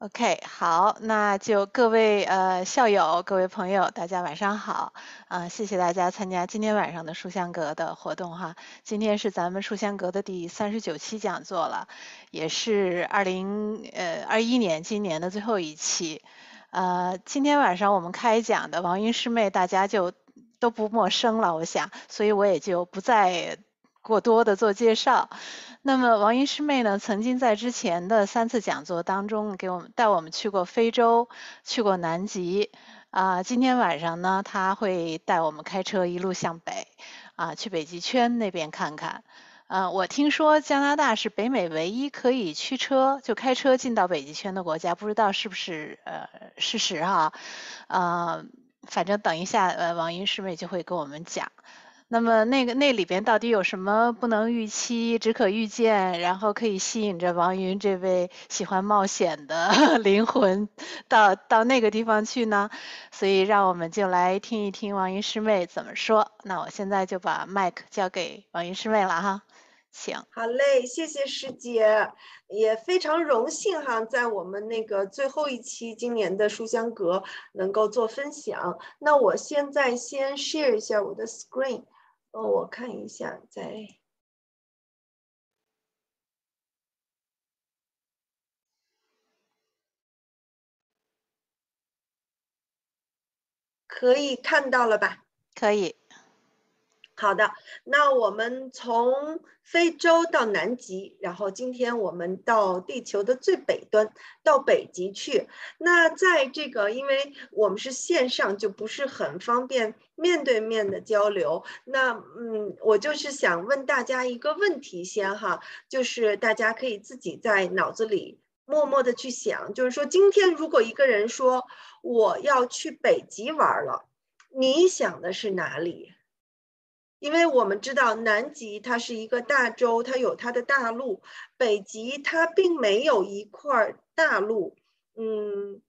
OK，好，那就各位呃校友、各位朋友，大家晚上好啊！谢谢大家参加今天晚上的书香阁的活动哈。今天是咱们书香阁的第三十九期讲座了，也是二零呃二一年今年的最后一期。呃，今天晚上我们开讲的王云师妹，大家就都不陌生了，我想，所以我也就不再过多的做介绍。那么王云师妹呢，曾经在之前的三次讲座当中，给我们带我们去过非洲，去过南极。啊，今天晚上呢，她会带我们开车一路向北，啊，去北极圈那边看看。嗯，我听说加拿大是北美唯一可以驱车就开车进到北极圈的国家，不知道是不是呃事实哈？啊，反正等一下，呃，王云师妹就会跟我们讲。那么那个那里边到底有什么不能预期、只可预见，然后可以吸引着王云这位喜欢冒险的 灵魂到到那个地方去呢？所以让我们就来听一听王云师妹怎么说。那我现在就把麦克交给王云师妹了哈，请。好嘞，谢谢师姐，也非常荣幸哈，在我们那个最后一期今年的书香阁能够做分享。那我现在先 share 一下我的 screen。哦，我看一下，在可以看到了吧？可以。好的，那我们从非洲到南极，然后今天我们到地球的最北端，到北极去。那在这个，因为我们是线上，就不是很方便面对面的交流。那嗯，我就是想问大家一个问题先哈，就是大家可以自己在脑子里默默的去想，就是说今天如果一个人说我要去北极玩了，你想的是哪里？因为我们知道南极它是一个大洲，它有它的大陆；北极它并没有一块大陆，嗯。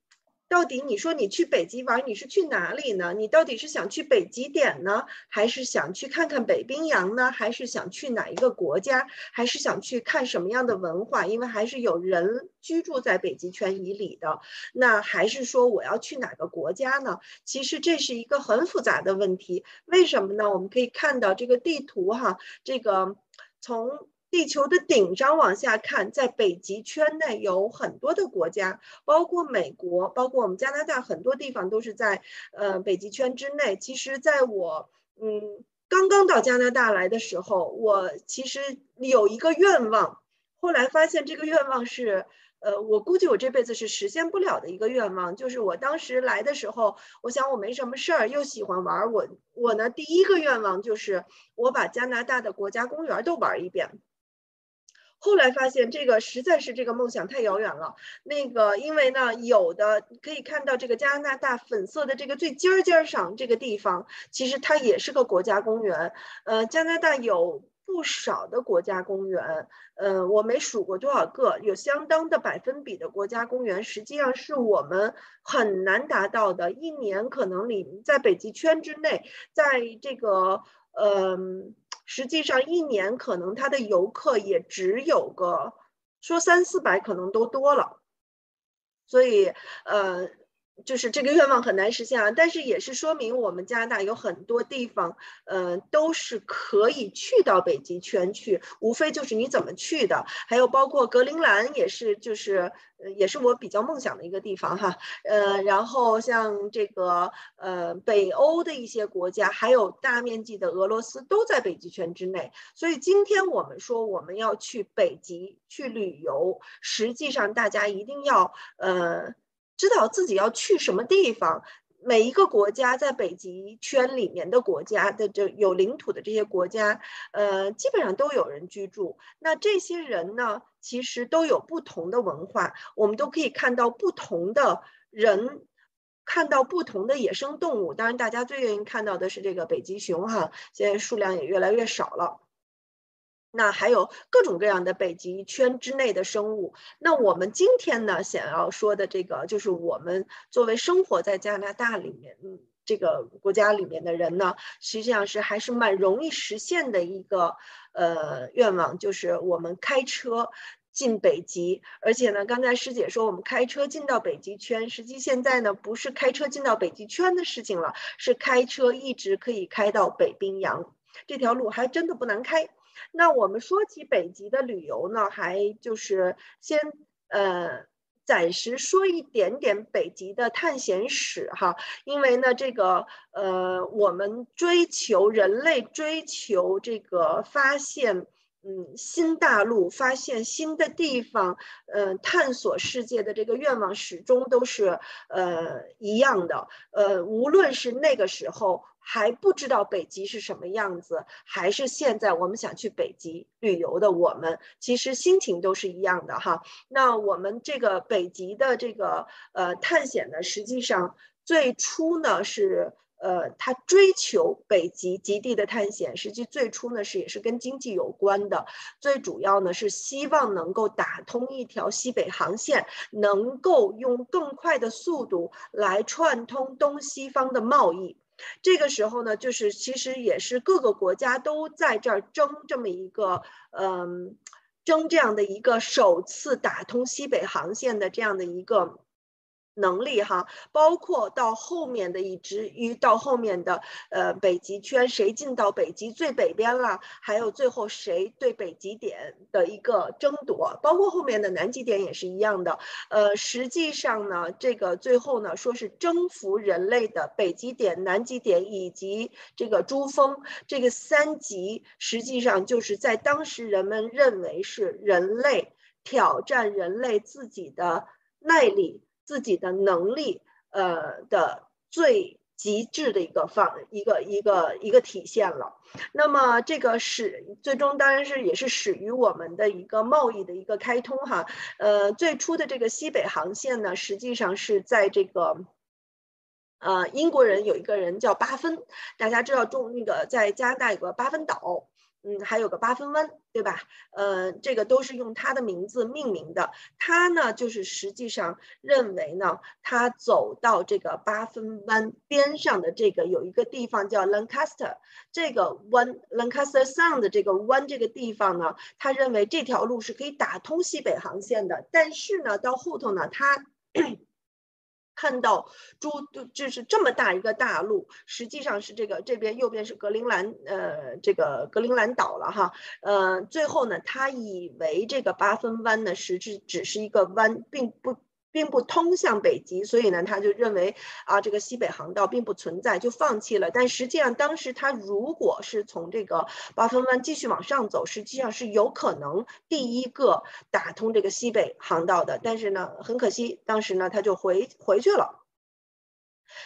到底你说你去北极玩，你是去哪里呢？你到底是想去北极点呢，还是想去看看北冰洋呢？还是想去哪一个国家？还是想去看什么样的文化？因为还是有人居住在北极圈以里的。那还是说我要去哪个国家呢？其实这是一个很复杂的问题。为什么呢？我们可以看到这个地图哈，这个从。地球的顶上往下看，在北极圈内有很多的国家，包括美国，包括我们加拿大，很多地方都是在呃北极圈之内。其实，在我嗯刚刚到加拿大来的时候，我其实有一个愿望，后来发现这个愿望是呃我估计我这辈子是实现不了的一个愿望，就是我当时来的时候，我想我没什么事儿，又喜欢玩，我我呢第一个愿望就是我把加拿大的国家公园都玩一遍。后来发现这个实在是这个梦想太遥远了。那个，因为呢，有的可以看到这个加拿大粉色的这个最尖尖上这个地方，其实它也是个国家公园。呃，加拿大有不少的国家公园，呃，我没数过多少个，有相当的百分比的国家公园，实际上是我们很难达到的。一年可能里在北极圈之内，在这个，嗯。实际上，一年可能他的游客也只有个说三四百，可能都多了。所以，呃。就是这个愿望很难实现啊，但是也是说明我们加拿大有很多地方，呃，都是可以去到北极圈去，无非就是你怎么去的。还有包括格陵兰也是，就是呃，也是我比较梦想的一个地方哈。呃，然后像这个呃北欧的一些国家，还有大面积的俄罗斯都在北极圈之内。所以今天我们说我们要去北极去旅游，实际上大家一定要呃。知道自己要去什么地方，每一个国家在北极圈里面的国家的这有领土的这些国家，呃，基本上都有人居住。那这些人呢，其实都有不同的文化，我们都可以看到不同的人，看到不同的野生动物。当然，大家最愿意看到的是这个北极熊哈，现在数量也越来越少了。那还有各种各样的北极圈之内的生物。那我们今天呢，想要说的这个，就是我们作为生活在加拿大里面，嗯，这个国家里面的人呢，实际上是还是蛮容易实现的一个呃愿望，就是我们开车进北极，而且呢，刚才师姐说我们开车进到北极圈，实际现在呢不是开车进到北极圈的事情了，是开车一直可以开到北冰洋，这条路还真的不难开。那我们说起北极的旅游呢，还就是先呃。暂时说一点点北极的探险史哈，因为呢，这个呃，我们追求人类追求这个发现，嗯，新大陆，发现新的地方，嗯，探索世界的这个愿望始终都是呃一样的，呃，无论是那个时候。还不知道北极是什么样子，还是现在我们想去北极旅游的我们，其实心情都是一样的哈。那我们这个北极的这个呃探险呢，实际上最初呢是呃他追求北极极地的探险，实际最初呢是也是跟经济有关的，最主要呢是希望能够打通一条西北航线，能够用更快的速度来串通东西方的贸易。这个时候呢，就是其实也是各个国家都在这儿争这么一个，嗯，争这样的一个首次打通西北航线的这样的一个。能力哈，包括到后面的一直于到后面的呃北极圈，谁进到北极最北边了？还有最后谁对北极点的一个争夺，包括后面的南极点也是一样的。呃，实际上呢，这个最后呢，说是征服人类的北极点、南极点以及这个珠峰这个三极，实际上就是在当时人们认为是人类挑战人类自己的耐力。自己的能力，呃的最极致的一个方一个一个一个体现了。那么这个始最终当然是也是始于我们的一个贸易的一个开通哈。呃，最初的这个西北航线呢，实际上是在这个，呃，英国人有一个人叫巴芬，大家知道中那个在加拿大有个巴芬岛。嗯，还有个八分湾，对吧？呃，这个都是用他的名字命名的。他呢，就是实际上认为呢，他走到这个八分湾边上的这个有一个地方叫 Lancaster，这个湾 Lancaster Sound 的这个湾这个地方呢，他认为这条路是可以打通西北航线的。但是呢，到后头呢，他。看到诸就是这么大一个大陆，实际上是这个这边右边是格陵兰，呃，这个格陵兰岛了哈，呃，最后呢，他以为这个八分湾呢实质只是一个湾，并不。并不通向北极，所以呢，他就认为啊，这个西北航道并不存在，就放弃了。但实际上，当时他如果是从这个八分湾继续往上走，实际上是有可能第一个打通这个西北航道的。但是呢，很可惜，当时呢，他就回回去了。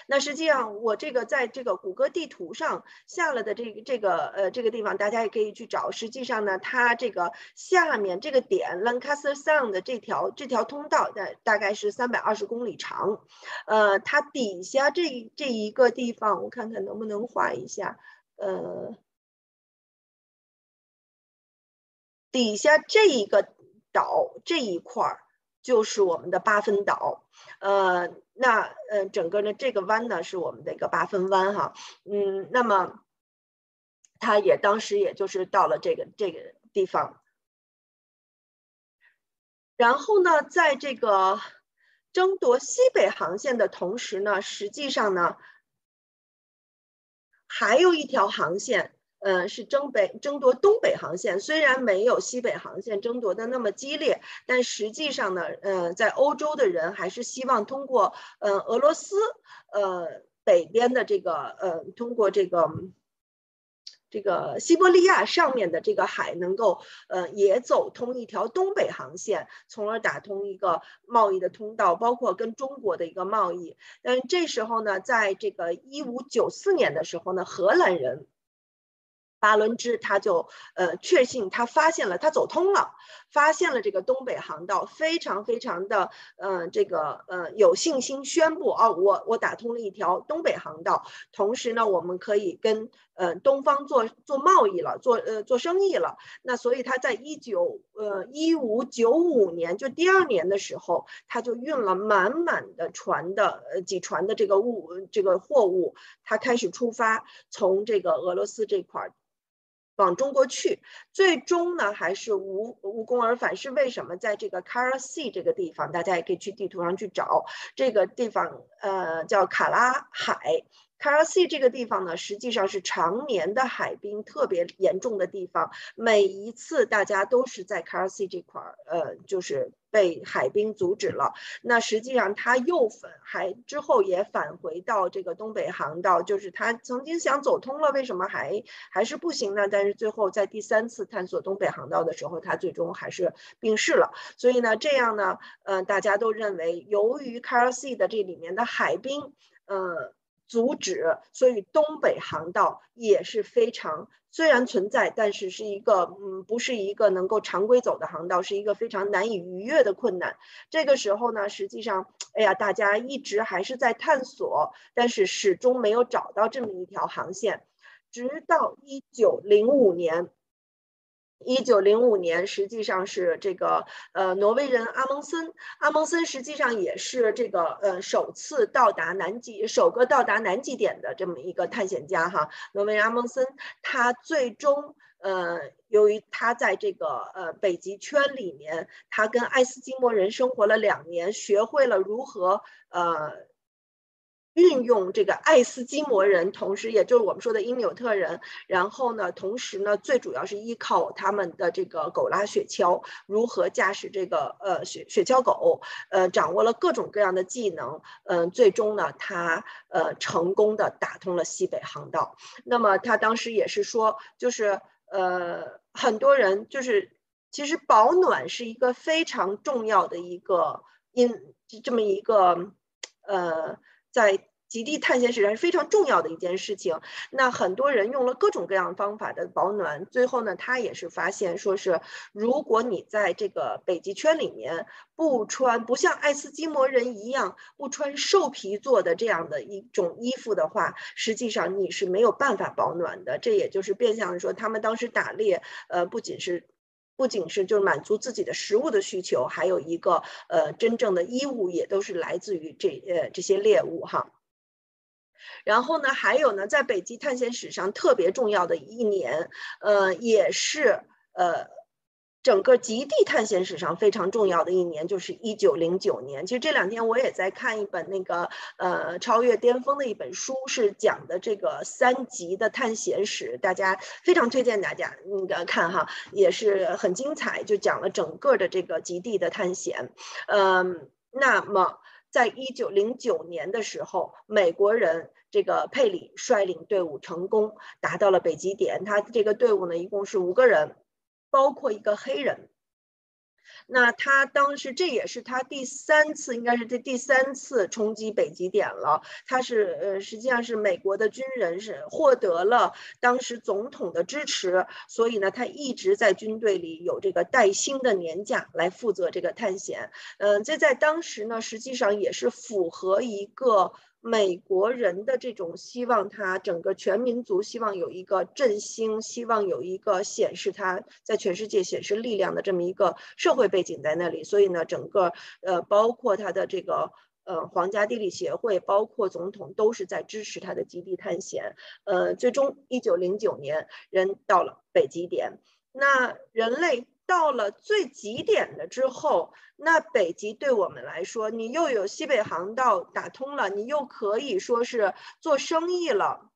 那实际上，我这个在这个谷歌地图上下了的这个这个呃这个地方，大家也可以去找。实际上呢，它这个下面这个点 Lancaster Sound 的这条这条通道，大大概是三百二十公里长。呃，它底下这这一个地方，我看看能不能画一下。呃，底下这一个岛这一块儿。就是我们的八分岛，呃，那呃，整个呢这个湾呢是我们的一个八分湾哈，嗯，那么他也当时也就是到了这个这个地方，然后呢，在这个争夺西北航线的同时呢，实际上呢还有一条航线。呃，是争北争夺东北航线，虽然没有西北航线争夺的那么激烈，但实际上呢，呃，在欧洲的人还是希望通过呃俄罗斯呃北边的这个呃通过这个这个西伯利亚上面的这个海，能够呃也走通一条东北航线，从而打通一个贸易的通道，包括跟中国的一个贸易。但这时候呢，在这个一五九四年的时候呢，荷兰人。巴伦支他就呃确信他发现了他走通了，发现了这个东北航道，非常非常的呃这个呃有信心宣布哦，我我打通了一条东北航道，同时呢我们可以跟呃东方做做贸易了，做呃做生意了。那所以他在一九呃一五九五年就第二年的时候，他就运了满满的船的呃几船的这个物这个货物，他开始出发从这个俄罗斯这块儿。往中国去，最终呢还是无无功而返。是为什么？在这个 Kara Sea 这个地方，大家也可以去地图上去找这个地方，呃，叫卡拉海。Kara Sea 这个地方呢，实际上是常年的海冰特别严重的地方。每一次大家都是在 Kara Sea 这块儿，呃，就是被海冰阻止了。那实际上他又返还之后也返回到这个东北航道，就是他曾经想走通了，为什么还还是不行呢？但是最后在第三次探索东北航道的时候，他最终还是病逝了。所以呢，这样呢，呃，大家都认为，由于 Kara Sea 的这里面的海冰，呃。阻止，所以东北航道也是非常虽然存在，但是是一个嗯，不是一个能够常规走的航道，是一个非常难以逾越的困难。这个时候呢，实际上，哎呀，大家一直还是在探索，但是始终没有找到这么一条航线，直到一九零五年。一九零五年，实际上是这个呃，挪威人阿蒙森，阿蒙森实际上也是这个呃首次到达南极，首个到达南极点的这么一个探险家哈。挪威人阿蒙森，他最终呃，由于他在这个呃北极圈里面，他跟爱斯基摩人生活了两年，学会了如何呃。运用这个爱斯基摩人，同时也就是我们说的因纽特人，然后呢，同时呢，最主要是依靠他们的这个狗拉雪橇，如何驾驶这个呃雪雪橇狗，呃，掌握了各种各样的技能，嗯，最终呢，他呃成功的打通了西北航道。那么他当时也是说，就是呃很多人就是其实保暖是一个非常重要的一个因这么一个呃。在极地探险史上是非常重要的一件事情。那很多人用了各种各样方法的保暖，最后呢，他也是发现，说是如果你在这个北极圈里面不穿，不像爱斯基摩人一样不穿兽皮做的这样的一种衣服的话，实际上你是没有办法保暖的。这也就是变相说，他们当时打猎，呃，不仅是。不仅是就是满足自己的食物的需求，还有一个呃真正的衣物也都是来自于这呃这些猎物哈。然后呢，还有呢，在北极探险史上特别重要的一年，呃，也是呃。整个极地探险史上非常重要的一年就是一九零九年。其实这两天我也在看一本那个呃超越巅峰的一本书，是讲的这个三极的探险史，大家非常推荐大家那个看哈，也是很精彩，就讲了整个的这个极地的探险。嗯，那么在一九零九年的时候，美国人这个佩里率领队伍成功达到了北极点，他这个队伍呢一共是五个人。包括一个黑人，那他当时这也是他第三次，应该是这第三次冲击北极点了。他是呃，实际上是美国的军人，是获得了当时总统的支持，所以呢，他一直在军队里有这个带薪的年假来负责这个探险。嗯，这在当时呢，实际上也是符合一个。美国人的这种希望，他整个全民族希望有一个振兴，希望有一个显示他在全世界显示力量的这么一个社会背景在那里，所以呢，整个呃，包括他的这个呃皇家地理协会，包括总统都是在支持他的极地探险。呃，最终一九零九年，人到了北极点，那人类。到了最极点的之后，那北极对我们来说，你又有西北航道打通了，你又可以说是做生意了，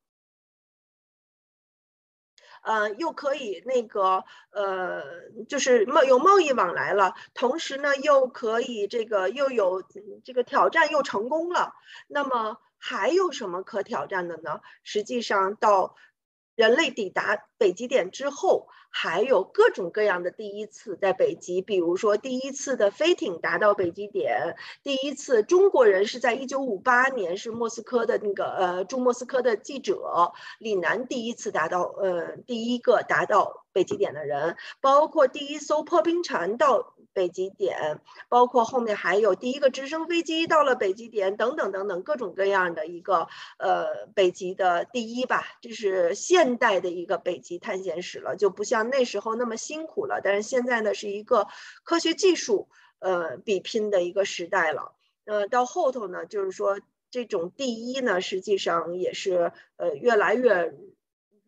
呃，又可以那个呃，就是贸有贸易往来了，同时呢，又可以这个又有这个挑战又成功了，那么还有什么可挑战的呢？实际上到。人类抵达北极点之后，还有各种各样的第一次在北极，比如说第一次的飞艇达到北极点，第一次中国人是在一九五八年，是莫斯科的那个呃驻莫斯科的记者李楠第一次达到呃第一个达到北极点的人，包括第一艘破冰船到。北极点，包括后面还有第一个直升飞机到了北极点，等等等等，各种各样的一个呃北极的第一吧，这是现代的一个北极探险史了，就不像那时候那么辛苦了。但是现在呢，是一个科学技术呃比拼的一个时代了。呃，到后头呢，就是说这种第一呢，实际上也是呃越来越。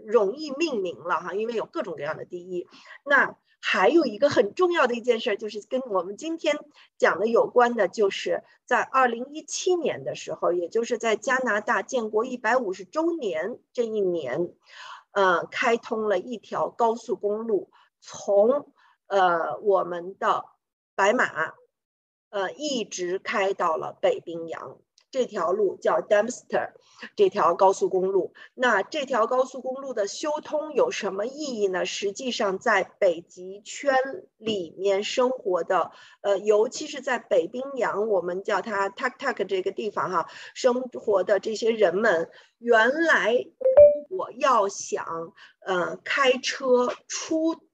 容易命名了哈，因为有各种各样的第一。那还有一个很重要的一件事，就是跟我们今天讲的有关的，就是在二零一七年的时候，也就是在加拿大建国一百五十周年这一年，呃，开通了一条高速公路，从呃我们的白马，呃，一直开到了北冰洋。这条路叫 Dempster，这条高速公路。那这条高速公路的修通有什么意义呢？实际上，在北极圈里面生活的，呃，尤其是在北冰洋，我们叫它 Tuktuk 这个地方哈，生活的这些人们，原来如果要想，呃，开车出。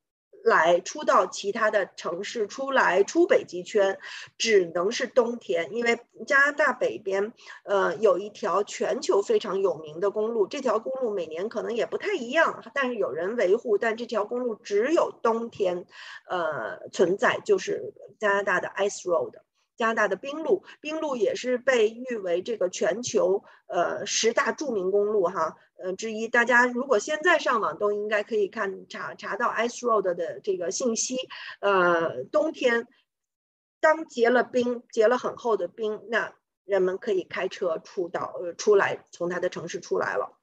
来出到其他的城市，出来出北极圈，只能是冬天，因为加拿大北边，呃，有一条全球非常有名的公路，这条公路每年可能也不太一样，但是有人维护，但这条公路只有冬天，呃，存在，就是加拿大的 Ice Road。加拿大的冰路，冰路也是被誉为这个全球呃十大著名公路哈，呃之一。大家如果现在上网都应该可以看查查到 Ice Road 的这个信息。呃，冬天当结了冰，结了很厚的冰，那人们可以开车出到呃出来，从他的城市出来了，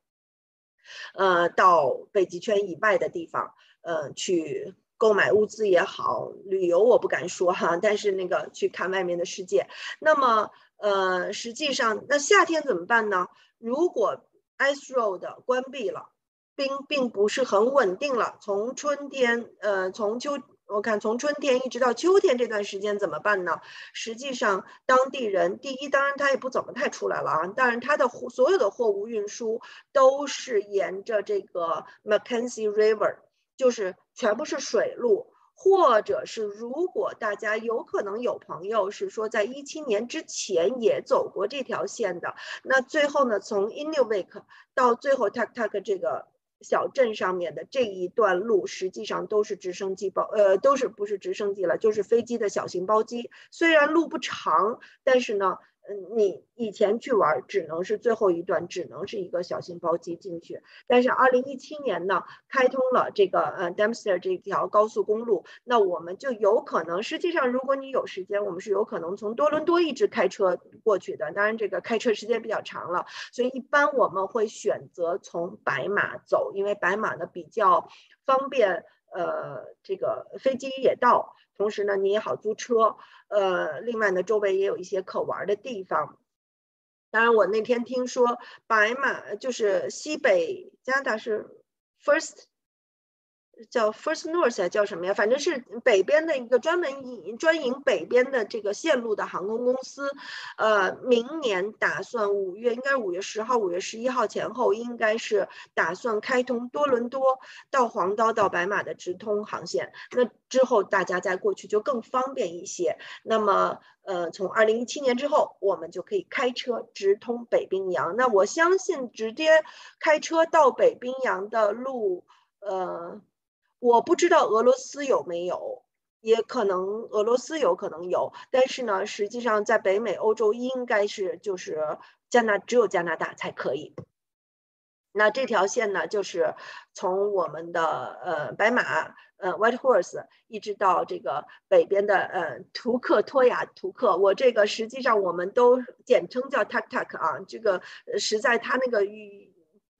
呃，到北极圈以外的地方，呃去。购买物资也好，旅游我不敢说哈，但是那个去看外面的世界。那么，呃，实际上，那夏天怎么办呢？如果 ice road 关闭了，冰并不是很稳定了，从春天，呃，从秋，我看从春天一直到秋天这段时间怎么办呢？实际上，当地人第一，当然他也不怎么太出来了啊，当然他的货所有的货物运输都是沿着这个 Mackenzie River。就是全部是水路，或者是如果大家有可能有朋友是说在一七年之前也走过这条线的，那最后呢，从 Inuvik 到最后 Tuktuk 这个小镇上面的这一段路，实际上都是直升机包，呃，都是不是直升机了，就是飞机的小型包机。虽然路不长，但是呢。嗯，你以前去玩只能是最后一段，只能是一个小型包机进去。但是二零一七年呢，开通了这个呃 Dempster 这条高速公路，那我们就有可能，实际上如果你有时间，我们是有可能从多伦多一直开车过去的。当然这个开车时间比较长了，所以一般我们会选择从白马走，因为白马呢比较方便，呃，这个飞机也到。同时呢，你也好租车，呃，另外呢，周围也有一些可玩的地方。当然，我那天听说白马就是西北加拿大是 first。叫 First North 叫什么呀？反正是北边的一个专门营专营北边的这个线路的航空公司，呃，明年打算五月，应该五月十号、五月十一号前后，应该是打算开通多伦多到黄刀到白马的直通航线。那之后大家再过去就更方便一些。那么，呃，从二零一七年之后，我们就可以开车直通北冰洋。那我相信直接开车到北冰洋的路，呃。我不知道俄罗斯有没有，也可能俄罗斯有可能有，但是呢，实际上在北美、欧洲应该是就是加拿只有加拿大才可以。那这条线呢，就是从我们的呃白马呃 White Horse 一直到这个北边的呃图克托亚图克，我这个实际上我们都简称叫 Tak Tak 啊，这个实在它那个语。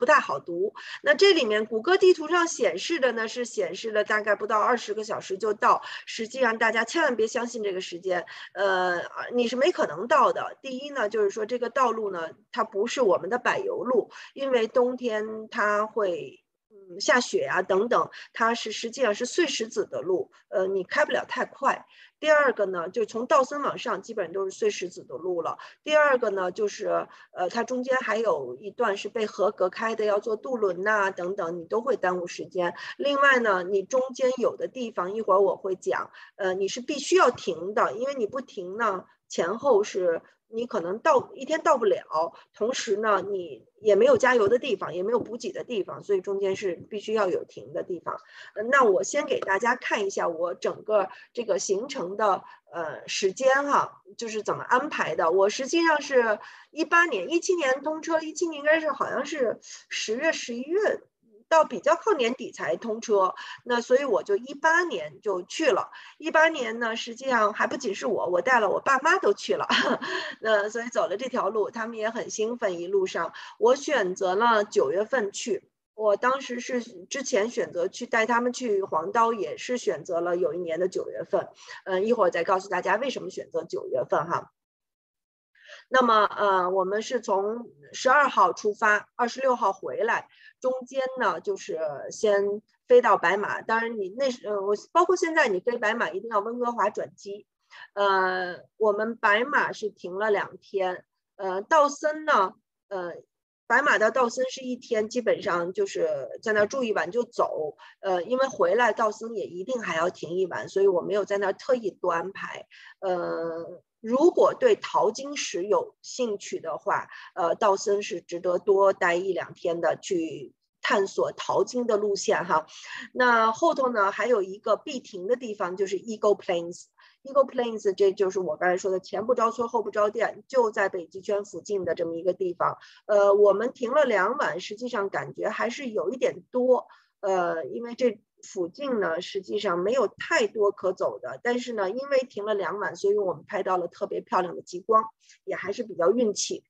不太好读。那这里面谷歌地图上显示的呢，是显示了大概不到二十个小时就到。实际上大家千万别相信这个时间，呃，你是没可能到的。第一呢，就是说这个道路呢，它不是我们的柏油路，因为冬天它会嗯下雪啊等等，它是实际上是碎石子的路，呃，你开不了太快。第二个呢，就从道森往上，基本上都是碎石子的路了。第二个呢，就是呃，它中间还有一段是被河隔开的，要做渡轮呐等等，你都会耽误时间。另外呢，你中间有的地方，一会儿我会讲，呃，你是必须要停的，因为你不停呢，前后是。你可能到一天到不了，同时呢，你也没有加油的地方，也没有补给的地方，所以中间是必须要有停的地方。那我先给大家看一下我整个这个行程的呃时间哈，就是怎么安排的。我实际上是一八年、一七年通车，一七年应该是好像是十月、十一月。到比较靠年底才通车，那所以我就一八年就去了。一八年呢，实际上还不仅是我，我带了我爸妈都去了，那所以走了这条路，他们也很兴奋。一路上，我选择了九月份去。我当时是之前选择去带他们去黄刀，也是选择了有一年的九月份。嗯，一会儿再告诉大家为什么选择九月份哈。那么，呃，我们是从十二号出发，二十六号回来，中间呢就是先飞到白马。当然，你那时，呃，我包括现在你飞白马一定要温哥华转机。呃，我们白马是停了两天，呃，道森呢，呃，白马到道森是一天，基本上就是在那儿住一晚就走。呃，因为回来道森也一定还要停一晚，所以我没有在那儿特意多安排。呃。如果对淘金石有兴趣的话，呃，道森是值得多待一两天的，去探索淘金的路线哈。那后头呢，还有一个必停的地方，就是 Eagle Plains。Eagle Plains 这就是我刚才说的前不着村后不着店，就在北极圈附近的这么一个地方。呃，我们停了两晚，实际上感觉还是有一点多。呃，因为这。附近呢，实际上没有太多可走的，但是呢，因为停了两晚，所以我们拍到了特别漂亮的极光，也还是比较运气。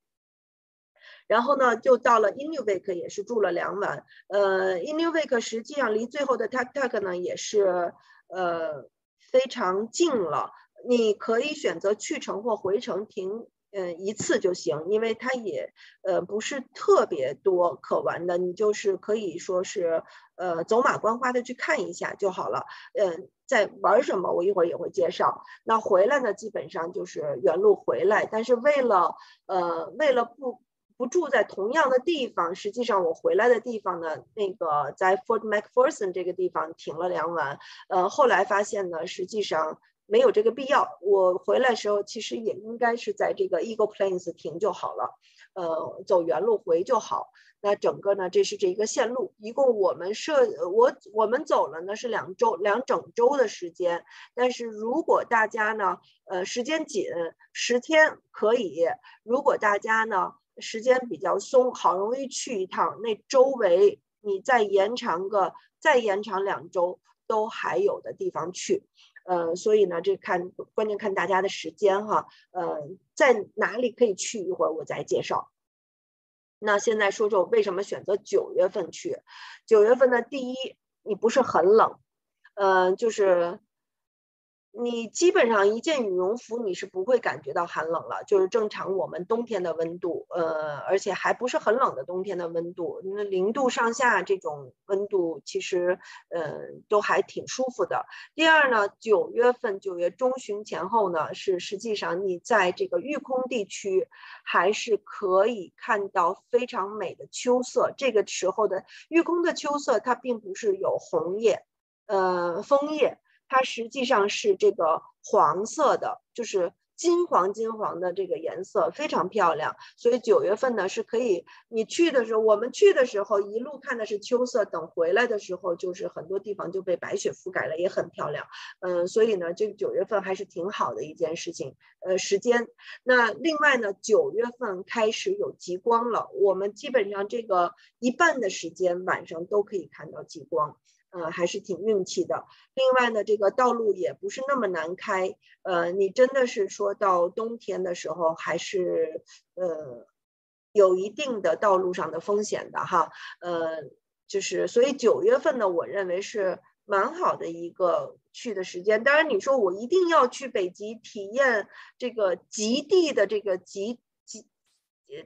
然后呢，就到了 Inuvik，也是住了两晚。呃，Inuvik 实际上离最后的 Tak Tak 呢也是呃非常近了，你可以选择去程或回程停。嗯，一次就行，因为它也呃不是特别多可玩的，你就是可以说是呃走马观花的去看一下就好了。嗯，在玩什么我一会儿也会介绍。那回来呢，基本上就是原路回来，但是为了呃为了不不住在同样的地方，实际上我回来的地方呢，那个在 Fort MacPherson 这个地方停了两晚。呃，后来发现呢，实际上。没有这个必要。我回来时候其实也应该是在这个 Eagle Plains 停就好了，呃，走原路回就好。那整个呢，这是这一个线路，一共我们设我我们走了呢是两周两整周的时间。但是如果大家呢，呃，时间紧，十天可以；如果大家呢时间比较松，好容易去一趟，那周围你再延长个再延长两周都还有的地方去。呃，所以呢，这看关键看大家的时间哈，呃，在哪里可以去一会儿我再介绍。那现在说说为什么选择九月份去？九月份呢，第一，你不是很冷，呃，就是。你基本上一件羽绒服，你是不会感觉到寒冷了，就是正常我们冬天的温度，呃，而且还不是很冷的冬天的温度，那零度上下这种温度，其实，呃，都还挺舒服的。第二呢，九月份九月中旬前后呢，是实际上你在这个玉空地区，还是可以看到非常美的秋色。这个时候的玉空的秋色，它并不是有红叶，呃，枫叶。它实际上是这个黄色的，就是金黄金黄的这个颜色，非常漂亮。所以九月份呢是可以，你去的时候，我们去的时候一路看的是秋色，等回来的时候就是很多地方就被白雪覆盖了，也很漂亮。嗯，所以呢，这个九月份还是挺好的一件事情。呃，时间。那另外呢，九月份开始有极光了，我们基本上这个一半的时间晚上都可以看到极光。呃，还是挺运气的。另外呢，这个道路也不是那么难开。呃，你真的是说到冬天的时候，还是呃有一定的道路上的风险的哈。呃，就是所以九月份呢，我认为是蛮好的一个去的时间。当然，你说我一定要去北极体验这个极地的这个极。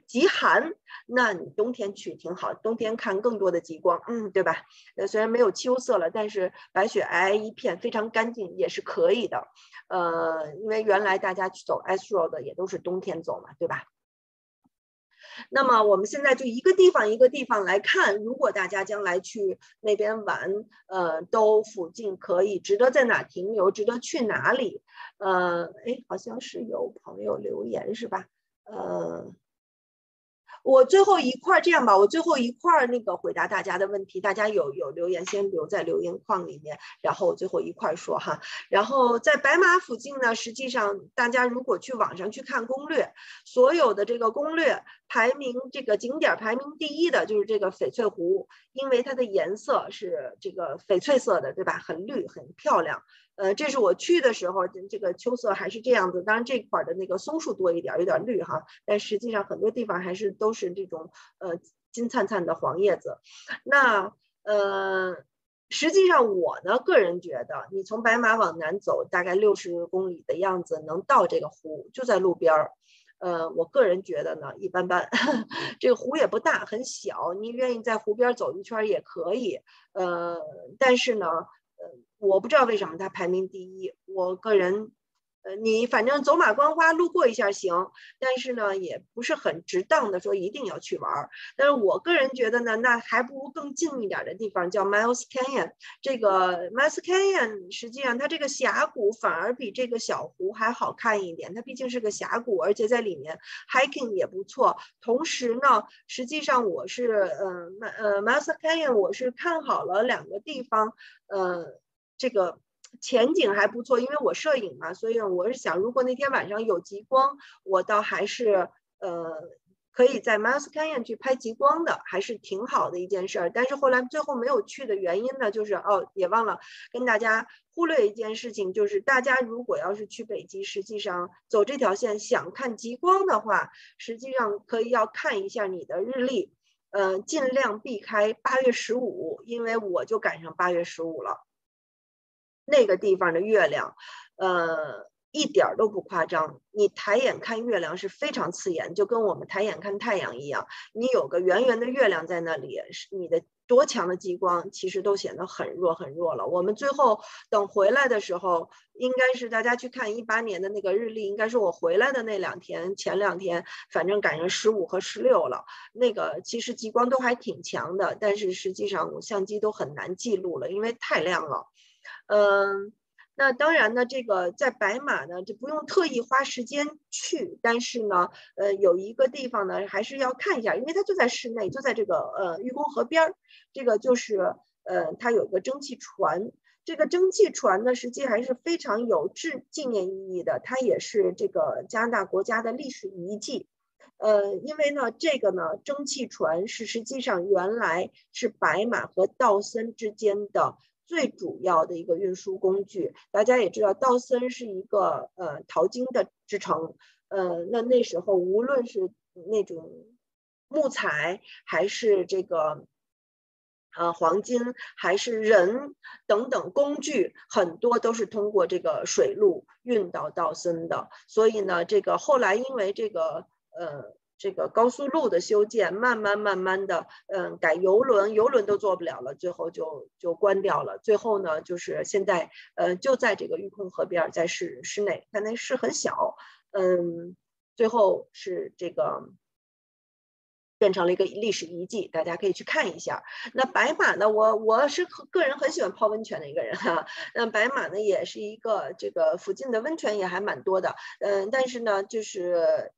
极寒，那你冬天去挺好，冬天看更多的极光，嗯，对吧？呃，虽然没有秋色了，但是白雪皑皑一片，非常干净，也是可以的。呃，因为原来大家去走 Ice Road 也都是冬天走嘛，对吧？那么我们现在就一个地方一个地方来看，如果大家将来去那边玩，呃，都附近可以值得在哪停留，值得去哪里？呃，哎，好像是有朋友留言是吧？呃。我最后一块这样吧，我最后一块那个回答大家的问题，大家有有留言先留在留言框里面，然后我最后一块说哈。然后在白马附近呢，实际上大家如果去网上去看攻略，所有的这个攻略排名这个景点排名第一的就是这个翡翠湖，因为它的颜色是这个翡翠色的，对吧？很绿，很漂亮。呃，这是我去的时候，这个秋色还是这样子。当然这块的那个松树多一点，有点绿哈，但实际上很多地方还是都是这种呃金灿灿的黄叶子。那呃，实际上我呢个人觉得，你从白马往南走大概六十公里的样子，能到这个湖，就在路边儿。呃，我个人觉得呢一般般，这个湖也不大，很小，你愿意在湖边走一圈也可以。呃，但是呢。呃，我不知道为什么它排名第一。我个人，呃，你反正走马观花路过一下行，但是呢，也不是很值当的说一定要去玩儿。但是我个人觉得呢，那还不如更近一点的地方，叫 Miles Canyon。这个 Miles Canyon 实际上它这个峡谷反而比这个小湖还好看一点。它毕竟是个峡谷，而且在里面 hiking 也不错。同时呢，实际上我是，呃，呃，Miles Canyon 我是看好了两个地方。呃，这个前景还不错，因为我摄影嘛，所以我是想，如果那天晚上有极光，我倒还是呃可以在 m a s Canyon 去拍极光的，还是挺好的一件事儿。但是后来最后没有去的原因呢，就是哦，也忘了跟大家忽略一件事情，就是大家如果要是去北极，实际上走这条线想看极光的话，实际上可以要看一下你的日历。嗯，尽量避开八月十五，因为我就赶上八月十五了。那个地方的月亮，呃，一点都不夸张。你抬眼看月亮是非常刺眼，就跟我们抬眼看太阳一样。你有个圆圆的月亮在那里，是你的。多强的激光，其实都显得很弱很弱了。我们最后等回来的时候，应该是大家去看一八年的那个日历，应该是我回来的那两天，前两天，反正赶上十五和十六了。那个其实激光都还挺强的，但是实际上我相机都很难记录了，因为太亮了。嗯。那当然呢，这个在白马呢，就不用特意花时间去，但是呢，呃，有一个地方呢，还是要看一下，因为它就在室内，就在这个呃玉宫河边儿，这个就是呃，它有一个蒸汽船，这个蒸汽船呢，实际还是非常有纪纪念意义的，它也是这个加拿大国家的历史遗迹，呃，因为呢，这个呢，蒸汽船是实际上原来是白马和道森之间的。最主要的一个运输工具，大家也知道，道森是一个呃淘金的之城，呃，那那时候无论是那种木材，还是这个呃黄金，还是人等等工具，很多都是通过这个水路运到道森的。所以呢，这个后来因为这个呃。这个高速路的修建，慢慢慢慢的，嗯，改游轮，游轮都做不了了，最后就就关掉了。最后呢，就是现在，呃，就在这个玉空河边，在市市内，它那市很小，嗯，最后是这个变成了一个历史遗迹，大家可以去看一下。那白马呢，我我是个人很喜欢泡温泉的一个人哈。那白马呢，也是一个这个附近的温泉也还蛮多的，嗯，但是呢，就是。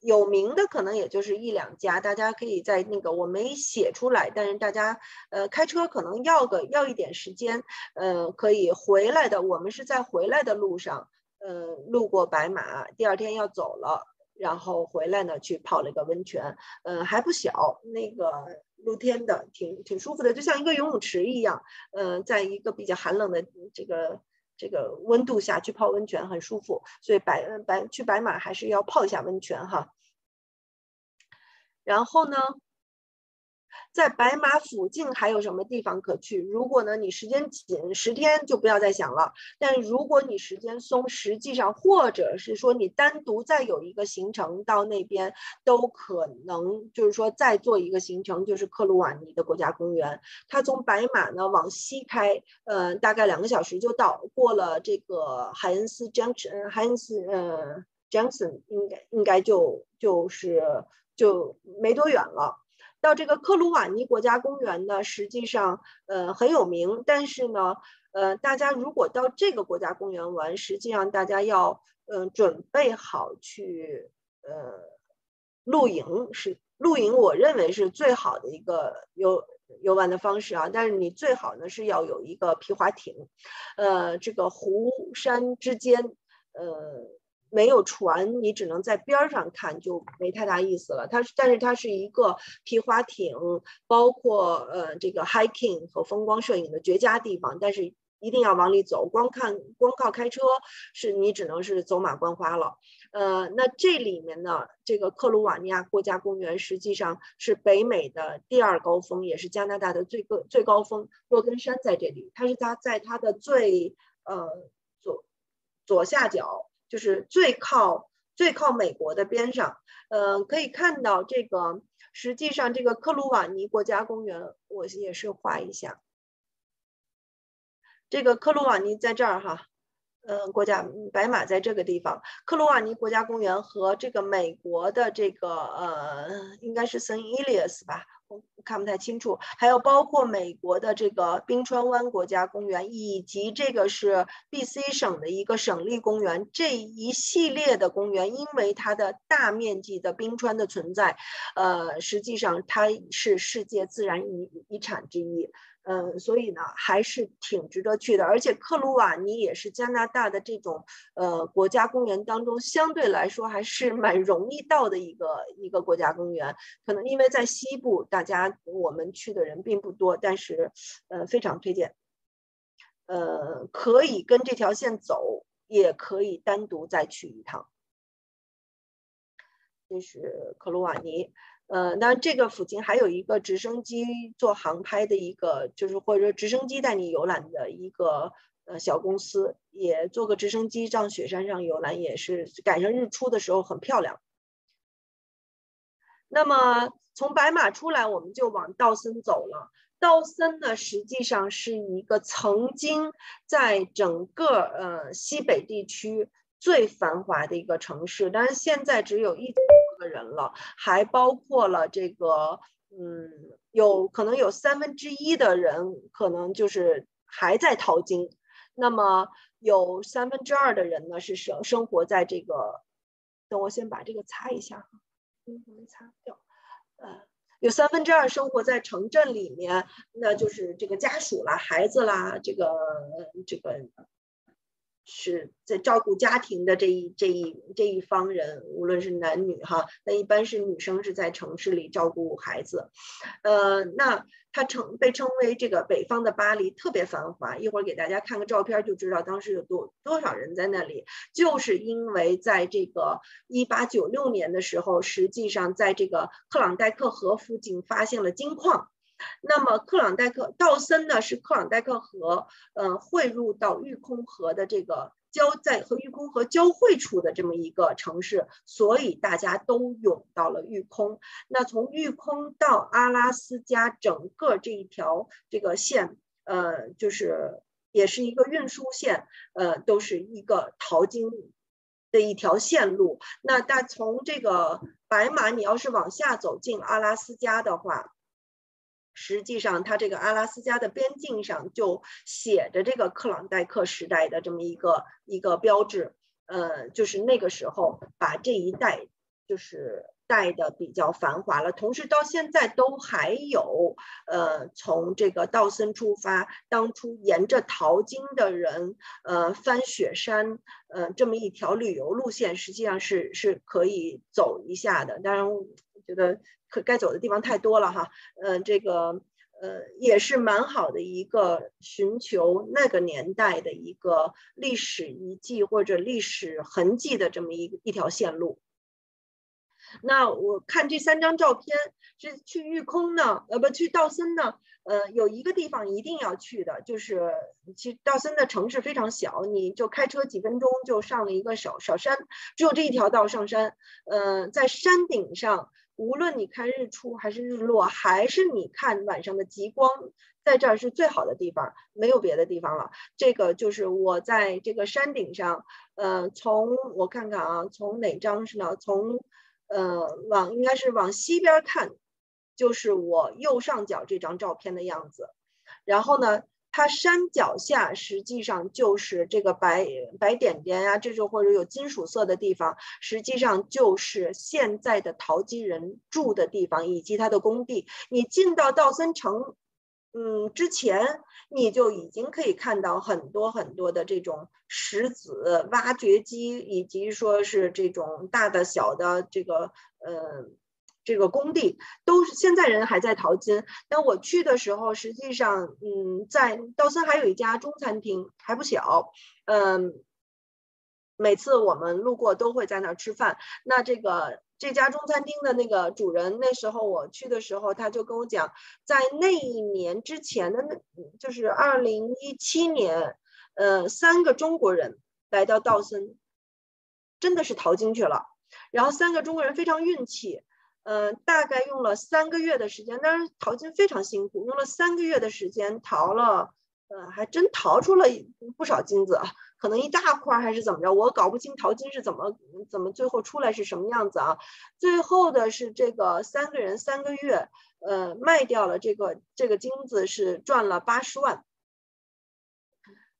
有名的可能也就是一两家，大家可以在那个我没写出来，但是大家呃开车可能要个要一点时间，呃可以回来的。我们是在回来的路上，呃路过白马，第二天要走了，然后回来呢去泡了一个温泉，嗯还不小，那个露天的，挺挺舒服的，就像一个游泳池一样，嗯在一个比较寒冷的这个。这个温度下去泡温泉很舒服，所以白白去白马还是要泡一下温泉哈。然后呢？在白马附近还有什么地方可去？如果呢你时间紧，十天就不要再想了。但如果你时间松，实际上或者是说你单独再有一个行程到那边，都可能就是说再做一个行程，就是克鲁瓦尼的国家公园。它从白马呢往西开，呃，大概两个小时就到。过了这个海恩斯 Junction，海恩斯呃 Junction 应该应该就就是就没多远了。到这个克鲁瓦尼国家公园呢，实际上呃很有名，但是呢，呃大家如果到这个国家公园玩，实际上大家要嗯准备好去呃露营，是露营，我认为是最好的一个游游玩的方式啊。但是你最好呢是要有一个皮划艇，呃这个湖山之间，呃。没有船，你只能在边儿上看，就没太大意思了。它是但是它是一个皮划艇，包括呃这个 hiking 和风光摄影的绝佳地方，但是一定要往里走，光看光靠开车是你只能是走马观花了。呃，那这里面呢，这个克鲁瓦尼亚国家公园实际上是北美的第二高峰，也是加拿大的最高最高峰。洛根山在这里，它是它在它的最呃左左下角，就是最靠最靠美国的边上。呃，可以看到这个，实际上这个克鲁瓦尼国家公园，我也是画一下。这个克鲁瓦尼在这儿哈。嗯，国家白马在这个地方，克罗瓦尼国家公园和这个美国的这个呃，应该是圣伊利亚斯吧，我看不太清楚。还有包括美国的这个冰川湾国家公园，以及这个是 B.C 省的一个省立公园，这一系列的公园，因为它的大面积的冰川的存在，呃，实际上它是世界自然遗遗产之一。嗯，所以呢，还是挺值得去的。而且克鲁瓦尼也是加拿大的这种呃国家公园当中相对来说还是蛮容易到的一个一个国家公园。可能因为在西部，大家我们去的人并不多，但是呃非常推荐。呃，可以跟这条线走，也可以单独再去一趟。这是克鲁瓦尼。呃，那这个附近还有一个直升机做航拍的一个，就是或者说直升机带你游览的一个呃小公司，也坐个直升机上雪山上游览，也是赶上日出的时候很漂亮。那么从白马出来，我们就往道森走了。道森呢，实际上是一个曾经在整个呃西北地区最繁华的一个城市，但是现在只有一。的人了，还包括了这个，嗯，有可能有三分之一的人可能就是还在淘金，那么有三分之二的人呢是生生活在这个，等我先把这个擦一下哈，嗯，擦掉，呃，有三分之二生活在城镇里面，那就是这个家属啦、孩子啦，这个这个。是在照顾家庭的这一这一这一方人，无论是男女哈，那一般是女生是在城市里照顾孩子，呃，那它称被称为这个北方的巴黎，特别繁华。一会儿给大家看个照片就知道当时有多多少人在那里，就是因为在这个一八九六年的时候，实际上在这个克朗代克河附近发现了金矿。那么克朗代克道森呢，是克朗代克河，呃，汇入到玉空河的这个交在和玉空河交汇处的这么一个城市，所以大家都涌到了玉空。那从玉空到阿拉斯加整个这一条这个线，呃，就是也是一个运输线，呃，都是一个淘金的一条线路。那大从这个白马，你要是往下走进阿拉斯加的话。实际上，它这个阿拉斯加的边境上就写着这个克朗代克时代的这么一个一个标志，呃，就是那个时候把这一带就是带的比较繁华了。同时到现在都还有，呃，从这个道森出发，当初沿着淘金的人，呃，翻雪山，呃，这么一条旅游路线，实际上是是可以走一下的。当然，觉得。可该走的地方太多了哈，嗯，这个呃也是蛮好的一个寻求那个年代的一个历史遗迹或者历史痕迹的这么一一条线路。那我看这三张照片，是去玉空呢，呃不去道森呢，呃有一个地方一定要去的，就是其实道森的城市非常小，你就开车几分钟就上了一个小小山，只有这一条道上山，呃在山顶上。无论你看日出还是日落，还是你看晚上的极光，在这儿是最好的地方，没有别的地方了。这个就是我在这个山顶上，呃，从我看看啊，从哪张是呢？从呃往应该是往西边看，就是我右上角这张照片的样子。然后呢？它山脚下实际上就是这个白白点点呀，这种或者有金属色的地方，实际上就是现在的淘金人住的地方以及它的工地。你进到道森城嗯之前，你就已经可以看到很多很多的这种石子挖掘机，以及说是这种大的小的这个呃。这个工地都是现在人还在淘金，但我去的时候，实际上，嗯，在道森还有一家中餐厅，还不小，嗯，每次我们路过都会在那儿吃饭。那这个这家中餐厅的那个主人，那时候我去的时候，他就跟我讲，在那一年之前的那，就是二零一七年，呃，三个中国人来到道森，真的是淘金去了，然后三个中国人非常运气。呃，大概用了三个月的时间，但是淘金非常辛苦，用了三个月的时间淘了，呃，还真淘出了不少金子，可能一大块还是怎么着，我搞不清淘金是怎么怎么最后出来是什么样子啊。最后的是这个三个人三个月，呃，卖掉了这个这个金子是赚了八十万。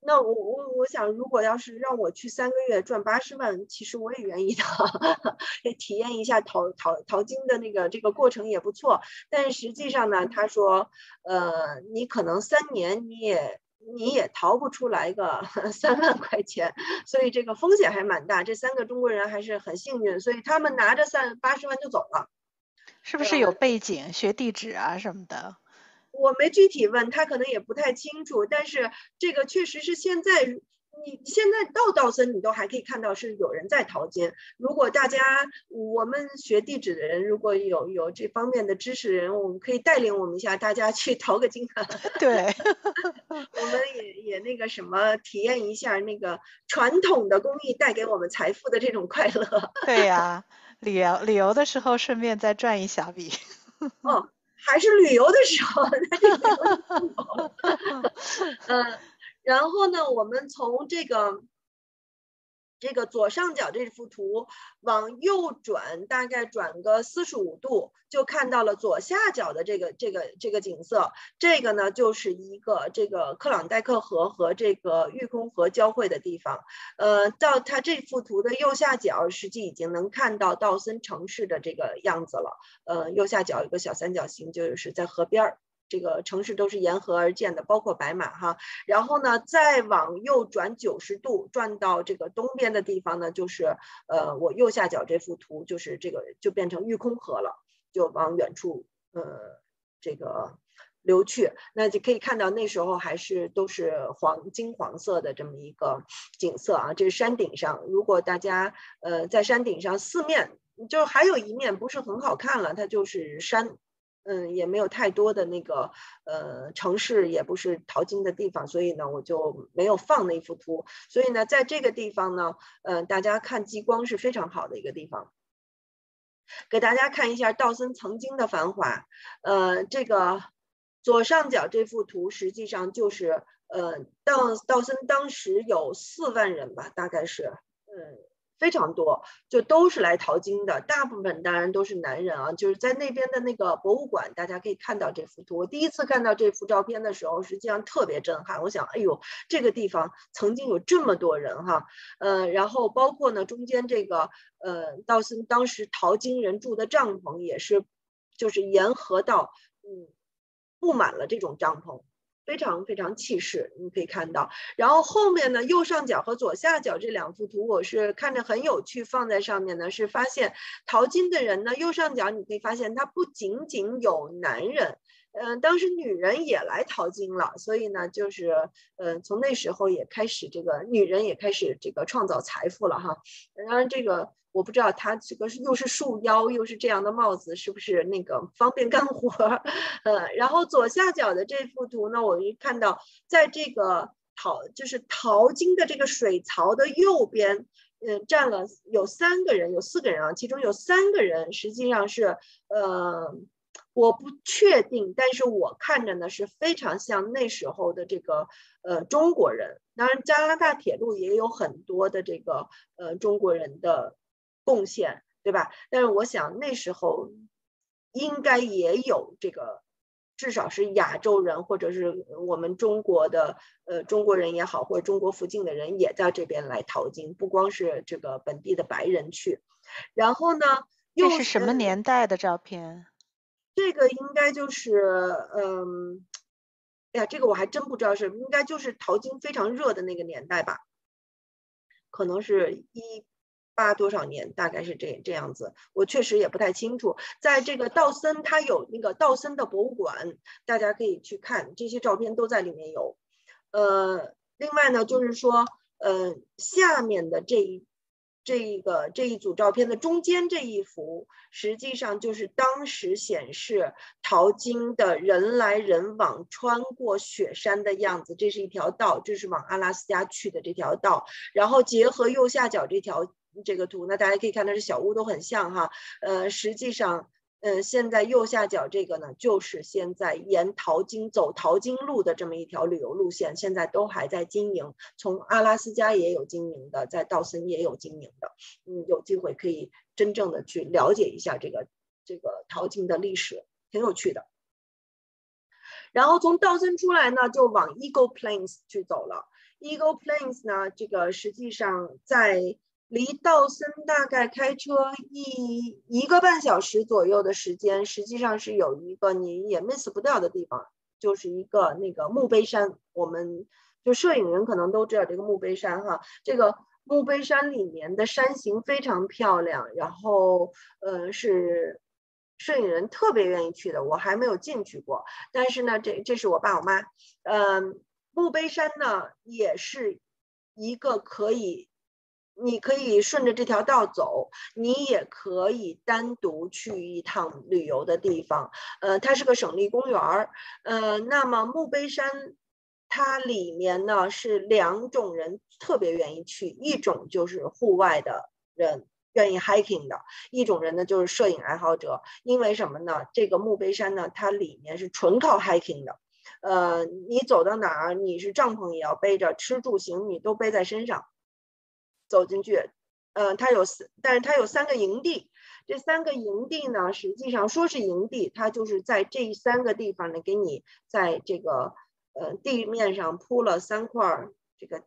那我我我想，如果要是让我去三个月赚八十万，其实我也愿意的，也体验一下淘淘淘金的那个这个过程也不错。但实际上呢，他说，呃，你可能三年你也你也淘不出来个 三万块钱，所以这个风险还蛮大。这三个中国人还是很幸运，所以他们拿着三八十万就走了。是不是有背景，学地址啊什么的？我没具体问他，可能也不太清楚。但是这个确实是现在，你现在到道森，你都还可以看到是有人在淘金。如果大家我们学地质的人，如果有有这方面的知识人，我们可以带领我们一下，大家去淘个金。对，我们也也那个什么，体验一下那个传统的工艺带给我们财富的这种快乐。对呀，旅游旅游的时候顺便再赚一小笔。哦。还是旅游的时候，嗯，然后呢，我们从这个。这个左上角这幅图往右转，大概转个四十五度，就看到了左下角的这个这个这个景色。这个呢，就是一个这个克朗代克河和这个玉空河交汇的地方。呃，到它这幅图的右下角，实际已经能看到道森城市的这个样子了。呃，右下角有个小三角形，就是在河边儿。这个城市都是沿河而建的，包括白马哈。然后呢，再往右转九十度，转到这个东边的地方呢，就是呃，我右下角这幅图就是这个就变成玉空河了，就往远处呃这个流去。那就可以看到那时候还是都是黄金黄色的这么一个景色啊。这是山顶上，如果大家呃在山顶上四面，就还有一面不是很好看了，它就是山。嗯，也没有太多的那个呃城市，也不是淘金的地方，所以呢，我就没有放那幅图。所以呢，在这个地方呢，嗯，大家看极光是非常好的一个地方。给大家看一下道森曾经的繁华。呃，这个左上角这幅图实际上就是呃道道森当时有四万人吧，大概是嗯。非常多，就都是来淘金的，大部分当然都是男人啊。就是在那边的那个博物馆，大家可以看到这幅图。我第一次看到这幅照片的时候，实际上特别震撼。我想，哎呦，这个地方曾经有这么多人哈，呃，然后包括呢中间这个，呃，道森当时淘金人住的帐篷也是，就是沿河道，嗯，布满了这种帐篷。非常非常气势，你可以看到。然后后面呢，右上角和左下角这两幅图，我是看着很有趣，放在上面呢，是发现淘金的人呢，右上角你可以发现，他不仅仅有男人。嗯，当时女人也来淘金了，所以呢，就是，嗯，从那时候也开始，这个女人也开始这个创造财富了哈。当然，这个我不知道他这个是又是束腰又是这样的帽子，是不是那个方便干活？呃，然后左下角的这幅图呢，我一看到，在这个淘就是淘金的这个水槽的右边，嗯，站了有三个人，有四个人啊，其中有三个人实际上是，呃。我不确定，但是我看着呢是非常像那时候的这个呃中国人。当然，加拿大铁路也有很多的这个呃中国人的贡献，对吧？但是我想那时候应该也有这个，至少是亚洲人或者是我们中国的呃中国人也好，或者中国附近的人也在这边来淘金，不光是这个本地的白人去。然后呢，这是什么年代的照片？这个应该就是，嗯，哎呀，这个我还真不知道是应该就是淘金非常热的那个年代吧，可能是一八多少年，大概是这这样子，我确实也不太清楚。在这个道森，它有那个道森的博物馆，大家可以去看，这些照片都在里面有。呃，另外呢，就是说，呃，下面的这一。这一个这一组照片的中间这一幅，实际上就是当时显示淘金的人来人往、穿过雪山的样子。这是一条道，这是往阿拉斯加去的这条道。然后结合右下角这条这个图，那大家可以看到这小屋都很像哈。呃，实际上。嗯，现在右下角这个呢，就是现在沿淘金走淘金路的这么一条旅游路线，现在都还在经营。从阿拉斯加也有经营的，在道森也有经营的。嗯，有机会可以真正的去了解一下这个这个淘金的历史，挺有趣的。然后从道森出来呢，就往 Eagle Plains 去走了。Eagle Plains 呢，这个实际上在。离道森大概开车一一个半小时左右的时间，实际上是有一个你也 miss 不掉的地方，就是一个那个墓碑山。我们就摄影人可能都知道这个墓碑山哈，这个墓碑山里面的山形非常漂亮，然后呃是摄影人特别愿意去的。我还没有进去过，但是呢，这这是我爸我妈。嗯，墓碑山呢也是一个可以。你可以顺着这条道走，你也可以单独去一趟旅游的地方。呃，它是个省立公园儿。呃，那么墓碑山，它里面呢是两种人特别愿意去，一种就是户外的人愿意 hiking 的，一种人呢就是摄影爱好者。因为什么呢？这个墓碑山呢，它里面是纯靠 hiking 的。呃，你走到哪儿，你是帐篷也要背着，吃住行你都背在身上。走进去，呃，它有四，但是它有三个营地。这三个营地呢，实际上说是营地，它就是在这三个地方呢，给你在这个呃地面上铺了三块这个。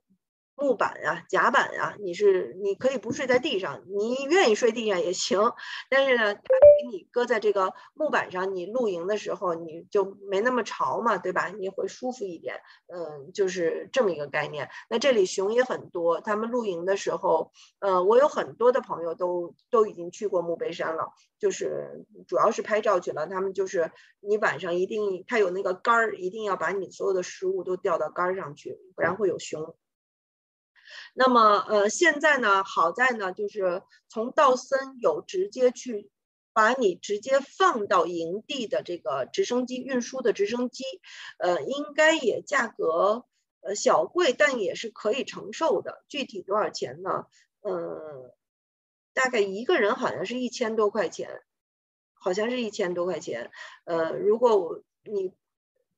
木板呀，甲板呀，你是你可以不睡在地上，你愿意睡地上也行。但是呢，它给你搁在这个木板上，你露营的时候你就没那么潮嘛，对吧？你会舒服一点。嗯，就是这么一个概念。那这里熊也很多，他们露营的时候，呃，我有很多的朋友都都已经去过墓碑山了，就是主要是拍照去了。他们就是你晚上一定，他有那个杆儿，一定要把你所有的食物都吊到杆儿上去，不然会有熊。那么，呃，现在呢，好在呢，就是从道森有直接去把你直接放到营地的这个直升机运输的直升机，呃，应该也价格呃小贵，但也是可以承受的。具体多少钱呢？嗯，大概一个人好像是一千多块钱，好像是一千多块钱。呃，如果我你。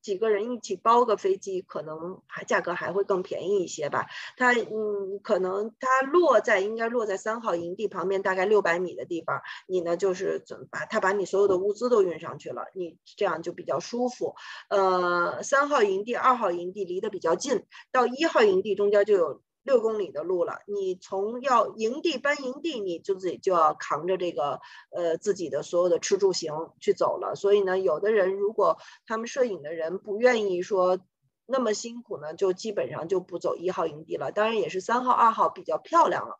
几个人一起包个飞机，可能还价格还会更便宜一些吧。它嗯，可能它落在应该落在三号营地旁边，大概六百米的地方。你呢，就是怎么把它把你所有的物资都运上去了，你这样就比较舒服。呃，三号营地、二号营地离得比较近，到一号营地中间就有。六公里的路了，你从要营地搬营地，你就自己就要扛着这个呃自己的所有的吃住行去走了。所以呢，有的人如果他们摄影的人不愿意说那么辛苦呢，就基本上就不走一号营地了。当然也是三号、二号比较漂亮了。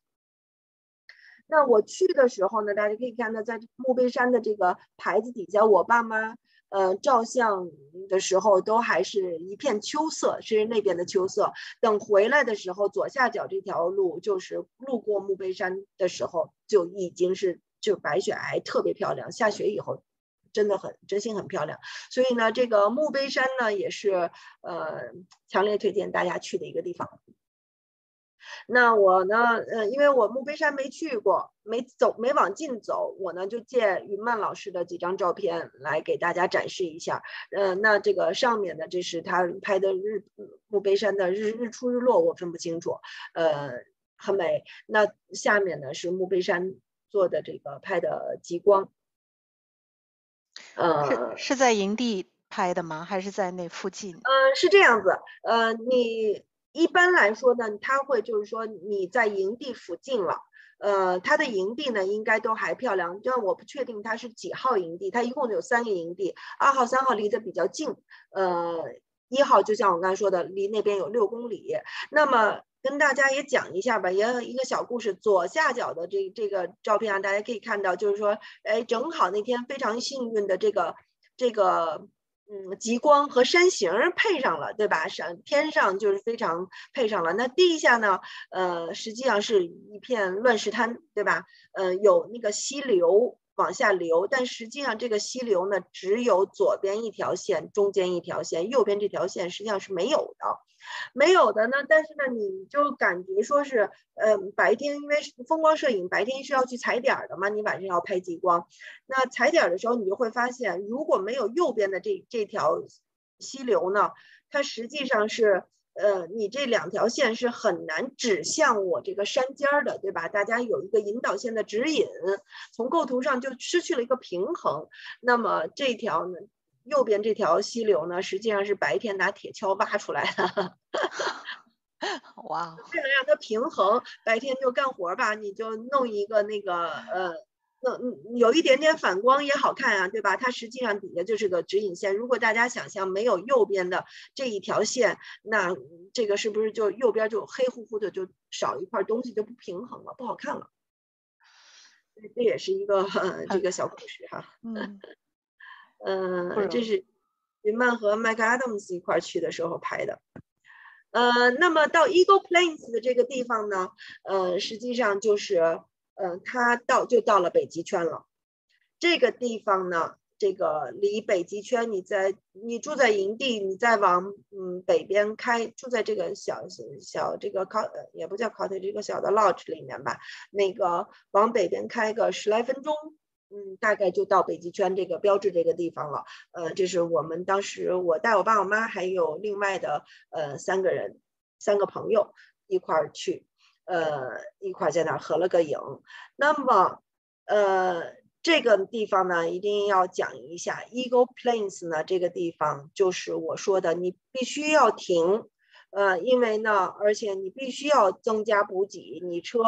那我去的时候呢，大家可以看到，在墓碑山的这个牌子底下，我爸妈。呃，照相的时候都还是一片秋色，是那边的秋色。等回来的时候，左下角这条路就是路过墓碑山的时候，就已经是就白雪皑，特别漂亮。下雪以后，真的很真心很漂亮。所以呢，这个墓碑山呢，也是呃强烈推荐大家去的一个地方。那我呢？呃，因为我墓碑山没去过，没走，没往近走，我呢就借云曼老师的几张照片来给大家展示一下。呃，那这个上面的，这是他拍的日墓碑山的日日出日落，我分不清楚，呃，很美。那下面呢是墓碑山做的这个拍的极光，呃，是是在营地拍的吗？还是在那附近？嗯，是这样子。呃，你。一般来说呢，他会就是说你在营地附近了，呃，他的营地呢应该都还漂亮，但我不确定他是几号营地，他一共有三个营地，二号、三号离得比较近，呃，一号就像我刚才说的，离那边有六公里。那么跟大家也讲一下吧，也有一个小故事。左下角的这这个照片啊，大家可以看到，就是说，哎，正好那天非常幸运的这个这个。嗯，极光和山形配上了，对吧？上天上就是非常配上了。那地下呢？呃，实际上是一片乱石滩，对吧？呃，有那个溪流往下流，但实际上这个溪流呢，只有左边一条线，中间一条线，右边这条线实际上是没有的。没有的呢，但是呢，你就感觉说是，嗯，白天因为风光摄影，白天是要去踩点儿的嘛，你晚上要拍极光。那踩点儿的时候，你就会发现，如果没有右边的这这条溪流呢，它实际上是，呃，你这两条线是很难指向我这个山尖儿的，对吧？大家有一个引导线的指引，从构图上就失去了一个平衡。那么这条呢？右边这条溪流呢，实际上是白天拿铁锹挖出来的。哇！为了让它平衡，白天就干活吧，你就弄一个那个呃，弄有一点点反光也好看啊，对吧？它实际上底下就是个指引线。如果大家想象没有右边的这一条线，那这个是不是就右边就黑乎乎的，就少一块东西，就不平衡了，不好看了？这也是一个这个小故事哈。嗯。嗯，这是云曼和麦克阿达姆斯一块去的时候拍的。呃，那么到 Eagle Plains 的这个地方呢，呃，实际上就是，嗯，他到就到了北极圈了。这个地方呢，这个离北极圈，你在你住在营地，你再往嗯北边开，住在这个小小这个 co 也不叫烤腿这个小的 lodge 里面吧，那个往北边开个十来分钟。嗯，大概就到北极圈这个标志这个地方了。呃，这是我们当时我带我爸我妈还有另外的呃三个人，三个朋友一块儿去，呃，一块在那儿合了个影。那么，呃，这个地方呢一定要讲一下，Eagle Plains 呢这个地方就是我说的，你必须要停，呃，因为呢，而且你必须要增加补给，你车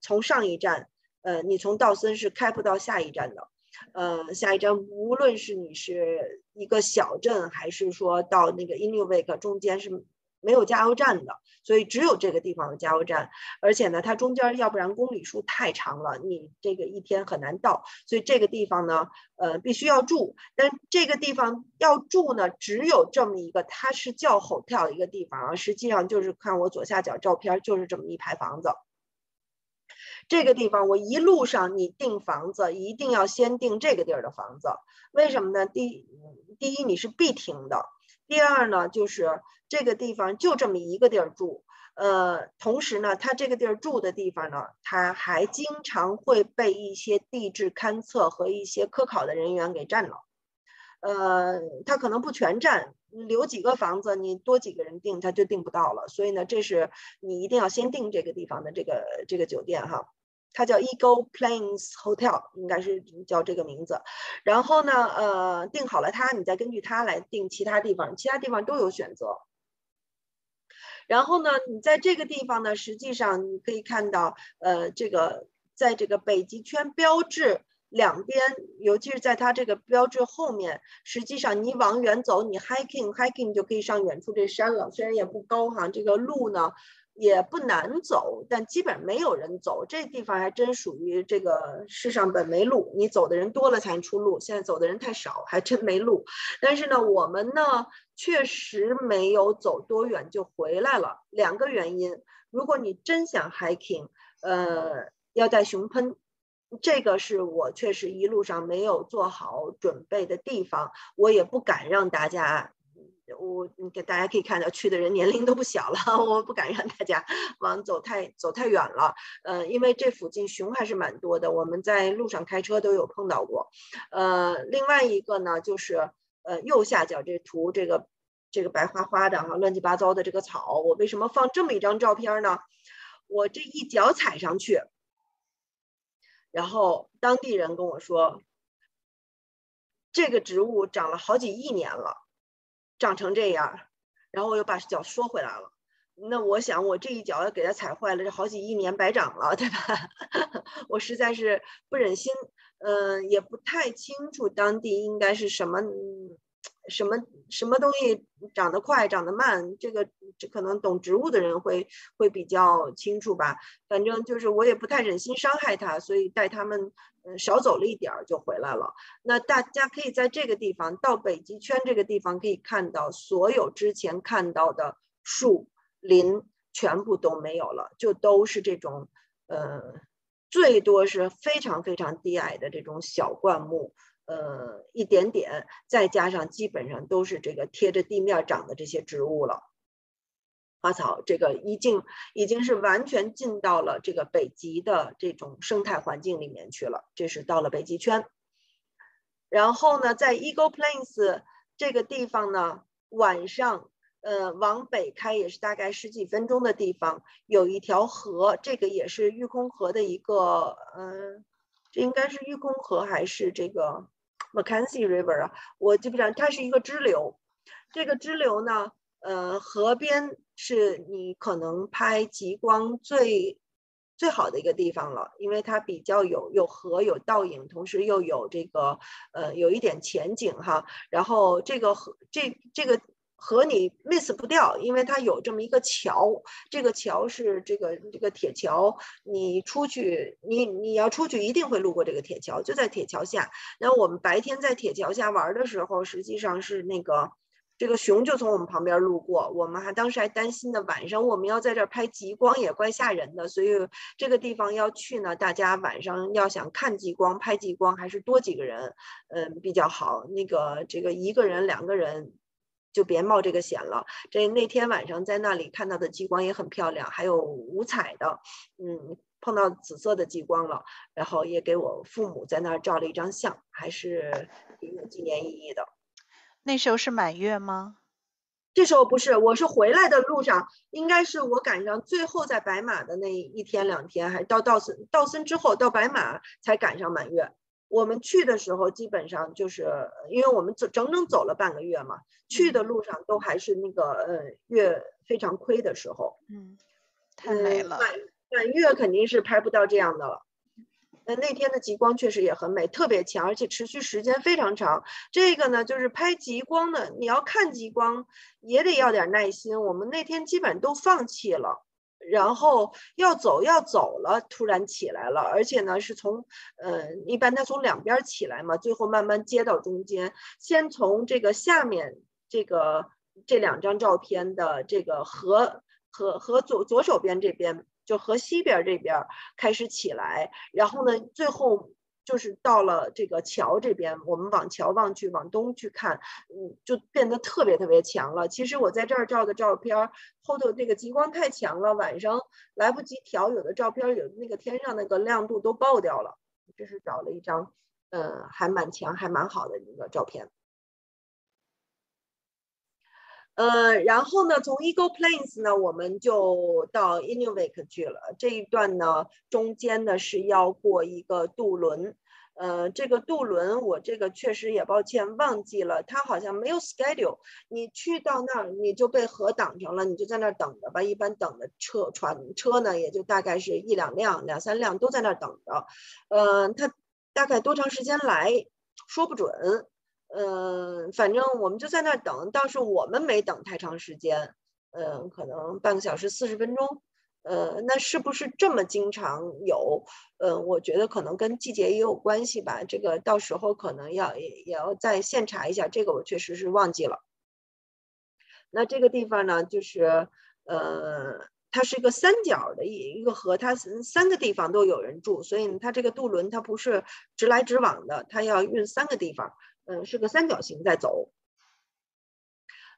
从上一站。呃，你从道森是开不到下一站的，呃，下一站无论是你是一个小镇，还是说到那个 Inuvik 中间是没有加油站的，所以只有这个地方有加油站，而且呢，它中间要不然公里数太长了，你这个一天很难到，所以这个地方呢，呃，必须要住，但这个地方要住呢，只有这么一个，它是叫 hotel 一个地方啊，实际上就是看我左下角照片，就是这么一排房子。这个地方，我一路上你订房子一定要先订这个地儿的房子，为什么呢？第第一你是必停的，第二呢就是这个地方就这么一个地儿住，呃，同时呢，他这个地儿住的地方呢，他还经常会被一些地质勘测和一些科考的人员给占了，呃，他可能不全占，留几个房子，你多几个人订他就订不到了，所以呢，这是你一定要先订这个地方的这个这个酒店哈。它叫 Eagle Plains Hotel，应该是叫这个名字。然后呢，呃，定好了它，你再根据它来定其他地方，其他地方都有选择。然后呢，你在这个地方呢，实际上你可以看到，呃，这个在这个北极圈标志两边，尤其是在它这个标志后面，实际上你往远走，你 hiking hiking 就可以上远处这山了，虽然也不高哈，这个路呢。也不难走，但基本没有人走。这地方还真属于这个世上本没路，你走的人多了才能出路。现在走的人太少，还真没路。但是呢，我们呢确实没有走多远就回来了。两个原因：如果你真想 hiking，呃，要带熊喷，这个是我确实一路上没有做好准备的地方，我也不敢让大家。我你给大家可以看到，去的人年龄都不小了，我不敢让大家 往走太走太远了，呃，因为这附近熊还是蛮多的，我们在路上开车都有碰到过。呃，另外一个呢，就是呃右下角这图，这个这个白花花的哈，乱七八糟的这个草，我为什么放这么一张照片呢？我这一脚踩上去，然后当地人跟我说，这个植物长了好几亿年了。长成这样，然后我又把脚缩回来了。那我想，我这一脚要给它踩坏了，这好几亿年白长了，对吧？我实在是不忍心，嗯，也不太清楚当地应该是什么，什么什么东西长得快，长得慢，这个这可能懂植物的人会会比较清楚吧。反正就是我也不太忍心伤害它，所以带他们嗯少走了一点儿就回来了。那大家可以在这个地方到北极圈这个地方可以看到，所有之前看到的树林全部都没有了，就都是这种呃，最多是非常非常低矮的这种小灌木。呃，一点点，再加上基本上都是这个贴着地面长的这些植物了，花草，这个已经已经是完全进到了这个北极的这种生态环境里面去了。这是到了北极圈，然后呢，在 Eagle Plains 这个地方呢，晚上，呃，往北开也是大概十几分钟的地方，有一条河，这个也是玉空河的一个，嗯，这应该是玉空河还是这个？Mackenzie River 啊，我基本上它是一个支流，这个支流呢，呃，河边是你可能拍极光最最好的一个地方了，因为它比较有有河有倒影，同时又有这个呃有一点前景哈，然后这个河这这个。和你 miss 不掉，因为它有这么一个桥，这个桥是这个这个铁桥，你出去，你你要出去一定会路过这个铁桥，就在铁桥下。那我们白天在铁桥下玩的时候，实际上是那个这个熊就从我们旁边路过，我们还当时还担心呢，晚上我们要在这儿拍极光也怪吓人的，所以这个地方要去呢，大家晚上要想看极光、拍极光，还是多几个人，嗯比较好。那个这个一个人、两个人。就别冒这个险了。这那天晚上在那里看到的极光也很漂亮，还有五彩的，嗯，碰到紫色的极光了。然后也给我父母在那儿照了一张相，还是挺有纪念意义的。那时候是满月吗？这时候不是，我是回来的路上，应该是我赶上最后在白马的那一天两天，还到道森道森之后到白马才赶上满月。我们去的时候，基本上就是因为我们走整整走了半个月嘛，去的路上都还是那个呃月非常亏的时候。嗯，太美了。满满月肯定是拍不到这样的了。那那天的极光确实也很美，特别强，而且持续时间非常长。这个呢，就是拍极光的，你要看极光也得要点耐心。我们那天基本都放弃了。然后要走要走了，突然起来了，而且呢是从，呃，一般它从两边起来嘛，最后慢慢接到中间。先从这个下面这个这两张照片的这个河河河左左手边这边，就河西边这边开始起来，然后呢最后。就是到了这个桥这边，我们往桥望去，往东去看，嗯，就变得特别特别强了。其实我在这儿照的照片，后头那个极光太强了，晚上来不及调，有的照片有那个天上那个亮度都爆掉了。这是找了一张，呃，还蛮强，还蛮好的一个照片。呃，然后呢，从 Eagle Plains 呢，我们就到 Inuvik 去了。这一段呢，中间呢是要过一个渡轮。呃，这个渡轮我这个确实也抱歉忘记了，它好像没有 schedule。你去到那儿，你就被河挡上了，你就在那儿等着吧。一般等的车船车呢，也就大概是一两辆、两三辆都在那儿等着。呃，它大概多长时间来说不准。嗯，反正我们就在那儿等，倒是我们没等太长时间，嗯，可能半个小时四十分钟，呃，那是不是这么经常有？嗯，我觉得可能跟季节也有关系吧，这个到时候可能要也也要再现查一下，这个我确实是忘记了。那这个地方呢，就是呃，它是一个三角的一一个河，它三个地方都有人住，所以它这个渡轮它不是直来直往的，它要运三个地方。嗯，是个三角形在走。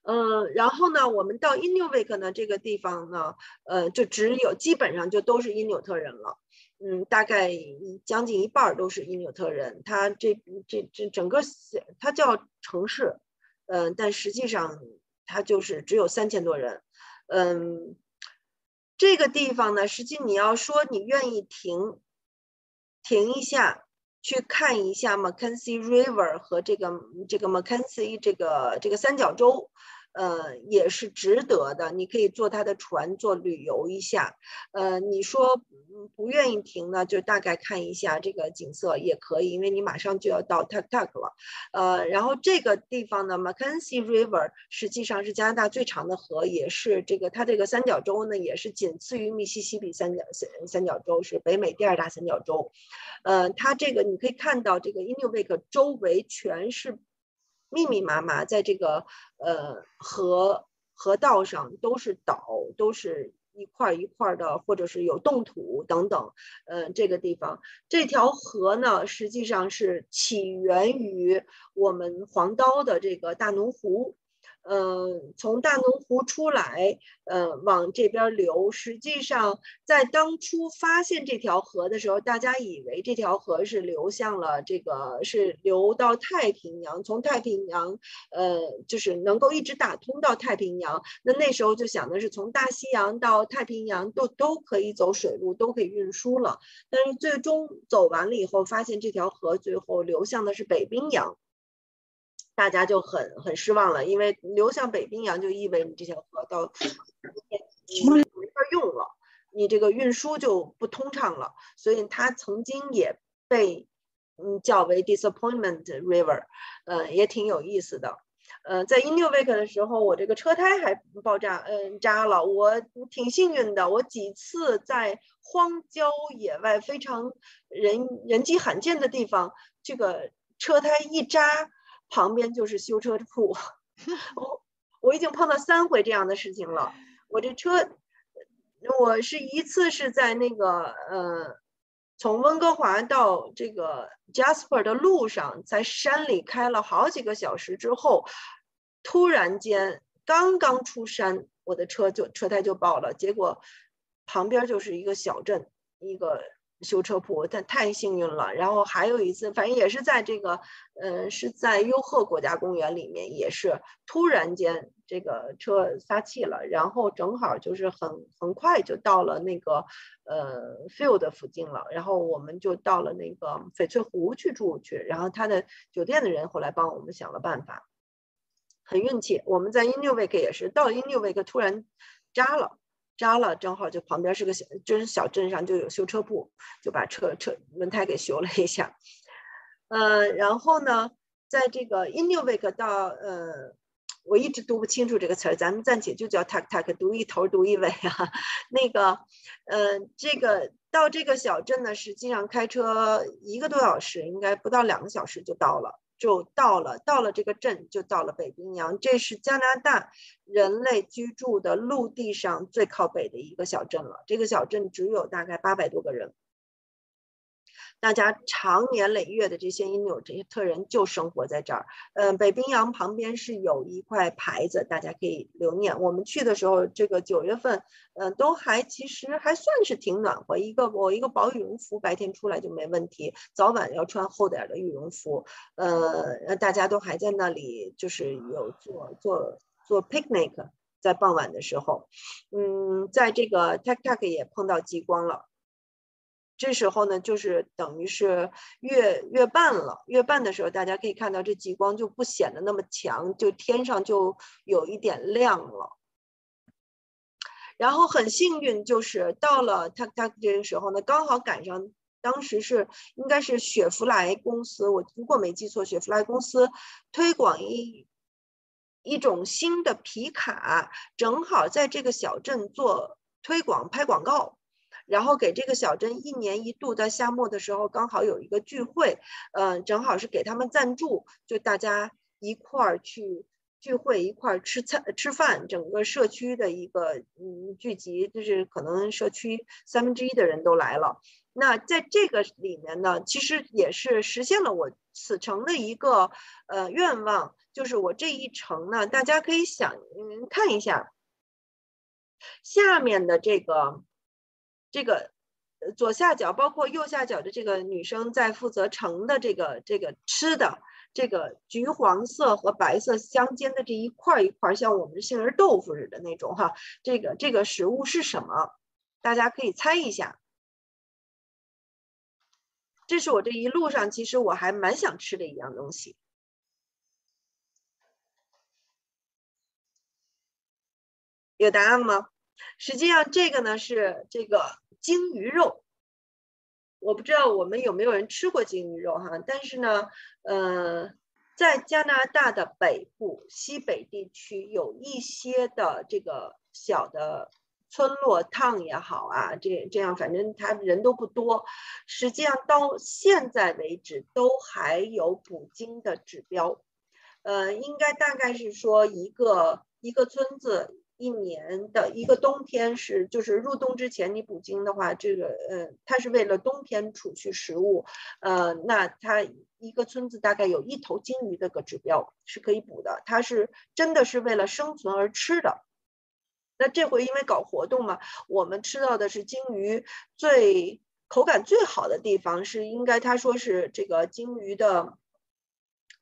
嗯，然后呢，我们到 Inuvik 呢这个地方呢，呃，就只有基本上就都是因纽特人了。嗯，大概将近一半都是因纽特人。它这这这整个它叫城市，嗯，但实际上它就是只有三千多人。嗯，这个地方呢，实际你要说你愿意停停一下。去看一下 Mackenzie River 和这个这个 Mackenzie 这个这个三角洲，呃，也是值得的。你可以坐他的船做旅游一下。呃，你说不愿意停呢，就大概看一下这个景色也可以，因为你马上就要到 Tak Tak 了。呃，然后这个地方呢，Mackenzie River 实际上是加拿大最长的河，也是这个它这个三角洲呢，也是仅次于密西西比三角三三角洲，是北美第二大三角洲。呃，它这个你可以看到，这个 Inuvik 周围全是。密密麻麻，在这个呃河河道上都是岛，都是一块一块的，或者是有冻土等等。呃，这个地方这条河呢，实际上是起源于我们黄刀的这个大农湖。嗯，从大龙湖出来，呃，往这边流。实际上，在当初发现这条河的时候，大家以为这条河是流向了这个，是流到太平洋，从太平洋，呃，就是能够一直打通到太平洋。那那时候就想的是，从大西洋到太平洋都都可以走水路，都可以运输了。但是最终走完了以后，发现这条河最后流向的是北冰洋。大家就很很失望了，因为流向北冰洋就意味着这条河到没法用了，你这个运输就不通畅了。所以它曾经也被嗯叫为 Disappointment River，呃，也挺有意思的。呃，在 Inuvik 的时候，我这个车胎还爆炸，嗯，扎了。我挺幸运的，我几次在荒郊野外非常人人迹罕见的地方，这个车胎一扎。旁边就是修车铺，我 我已经碰到三回这样的事情了。我这车，我是一次是在那个呃，从温哥华到这个 Jasper 的路上，在山里开了好几个小时之后，突然间刚刚出山，我的车就车胎就爆了，结果旁边就是一个小镇，一个。修车铺，但太幸运了。然后还有一次，反正也是在这个，嗯，是在优鹤国家公园里面，也是突然间这个车撒气了，然后正好就是很很快就到了那个呃 field 附近了。然后我们就到了那个翡翠湖去住去。然后他的酒店的人后来帮我们想了办法，很运气。我们在 Inuvik 也是到 Inuvik 突然扎了。扎了，正好就旁边是个小，就是小镇上就有修车铺，就把车车轮胎给修了一下。呃，然后呢，在这个 Inuvik 到呃，我一直读不清楚这个词儿，咱们暂且就叫 Tak Tak，读一头读一尾啊。那个，呃，这个到这个小镇呢，实际上开车一个多小时，应该不到两个小时就到了。就到了，到了这个镇就到了北冰洋，这是加拿大人类居住的陆地上最靠北的一个小镇了。这个小镇只有大概八百多个人。大家长年累月的这些因纽这些特人就生活在这儿。嗯，北冰洋旁边是有一块牌子，大家可以留念。我们去的时候，这个九月份，嗯，都还其实还算是挺暖和。一个我一个薄羽绒服，白天出来就没问题，早晚要穿厚点的羽绒服。呃，大家都还在那里，就是有做做做 picnic，在傍晚的时候，嗯，在这个 Tak Tak 也碰到极光了。这时候呢，就是等于是月月半了。月半的时候，大家可以看到这极光就不显得那么强，就天上就有一点亮了。然后很幸运，就是到了 Tak Tak 这个时候呢，刚好赶上当时是应该是雪佛兰公司，我如果没记错，雪佛兰公司推广一一种新的皮卡，正好在这个小镇做推广拍广告。然后给这个小镇一年一度在夏末的时候刚好有一个聚会，嗯，正好是给他们赞助，就大家一块儿去聚会，一块儿吃餐吃饭，整个社区的一个嗯聚集，就是可能社区三分之一的人都来了。那在这个里面呢，其实也是实现了我此程的一个呃愿望，就是我这一程呢，大家可以想嗯看一下下面的这个。这个左下角，包括右下角的这个女生在负责盛的这个这个吃的这个橘黄色和白色相间的这一块一块，像我们杏仁豆腐似的那种哈，这个这个食物是什么？大家可以猜一下。这是我这一路上其实我还蛮想吃的一样东西。有答案吗？实际上这个呢是这个鲸鱼肉，我不知道我们有没有人吃过鲸鱼肉哈，但是呢，呃，在加拿大的北部、西北地区有一些的这个小的。村落烫也好啊，这这样反正他人都不多。实际上到现在为止都还有捕鲸的指标，呃，应该大概是说一个一个村子一年的一个冬天是就是入冬之前你捕鲸的话，这个呃它是为了冬天储蓄食物，呃，那它一个村子大概有一头鲸鱼这个指标是可以捕的，它是真的是为了生存而吃的。那这回因为搞活动嘛，我们吃到的是鲸鱼最口感最好的地方是应该他说是这个鲸鱼的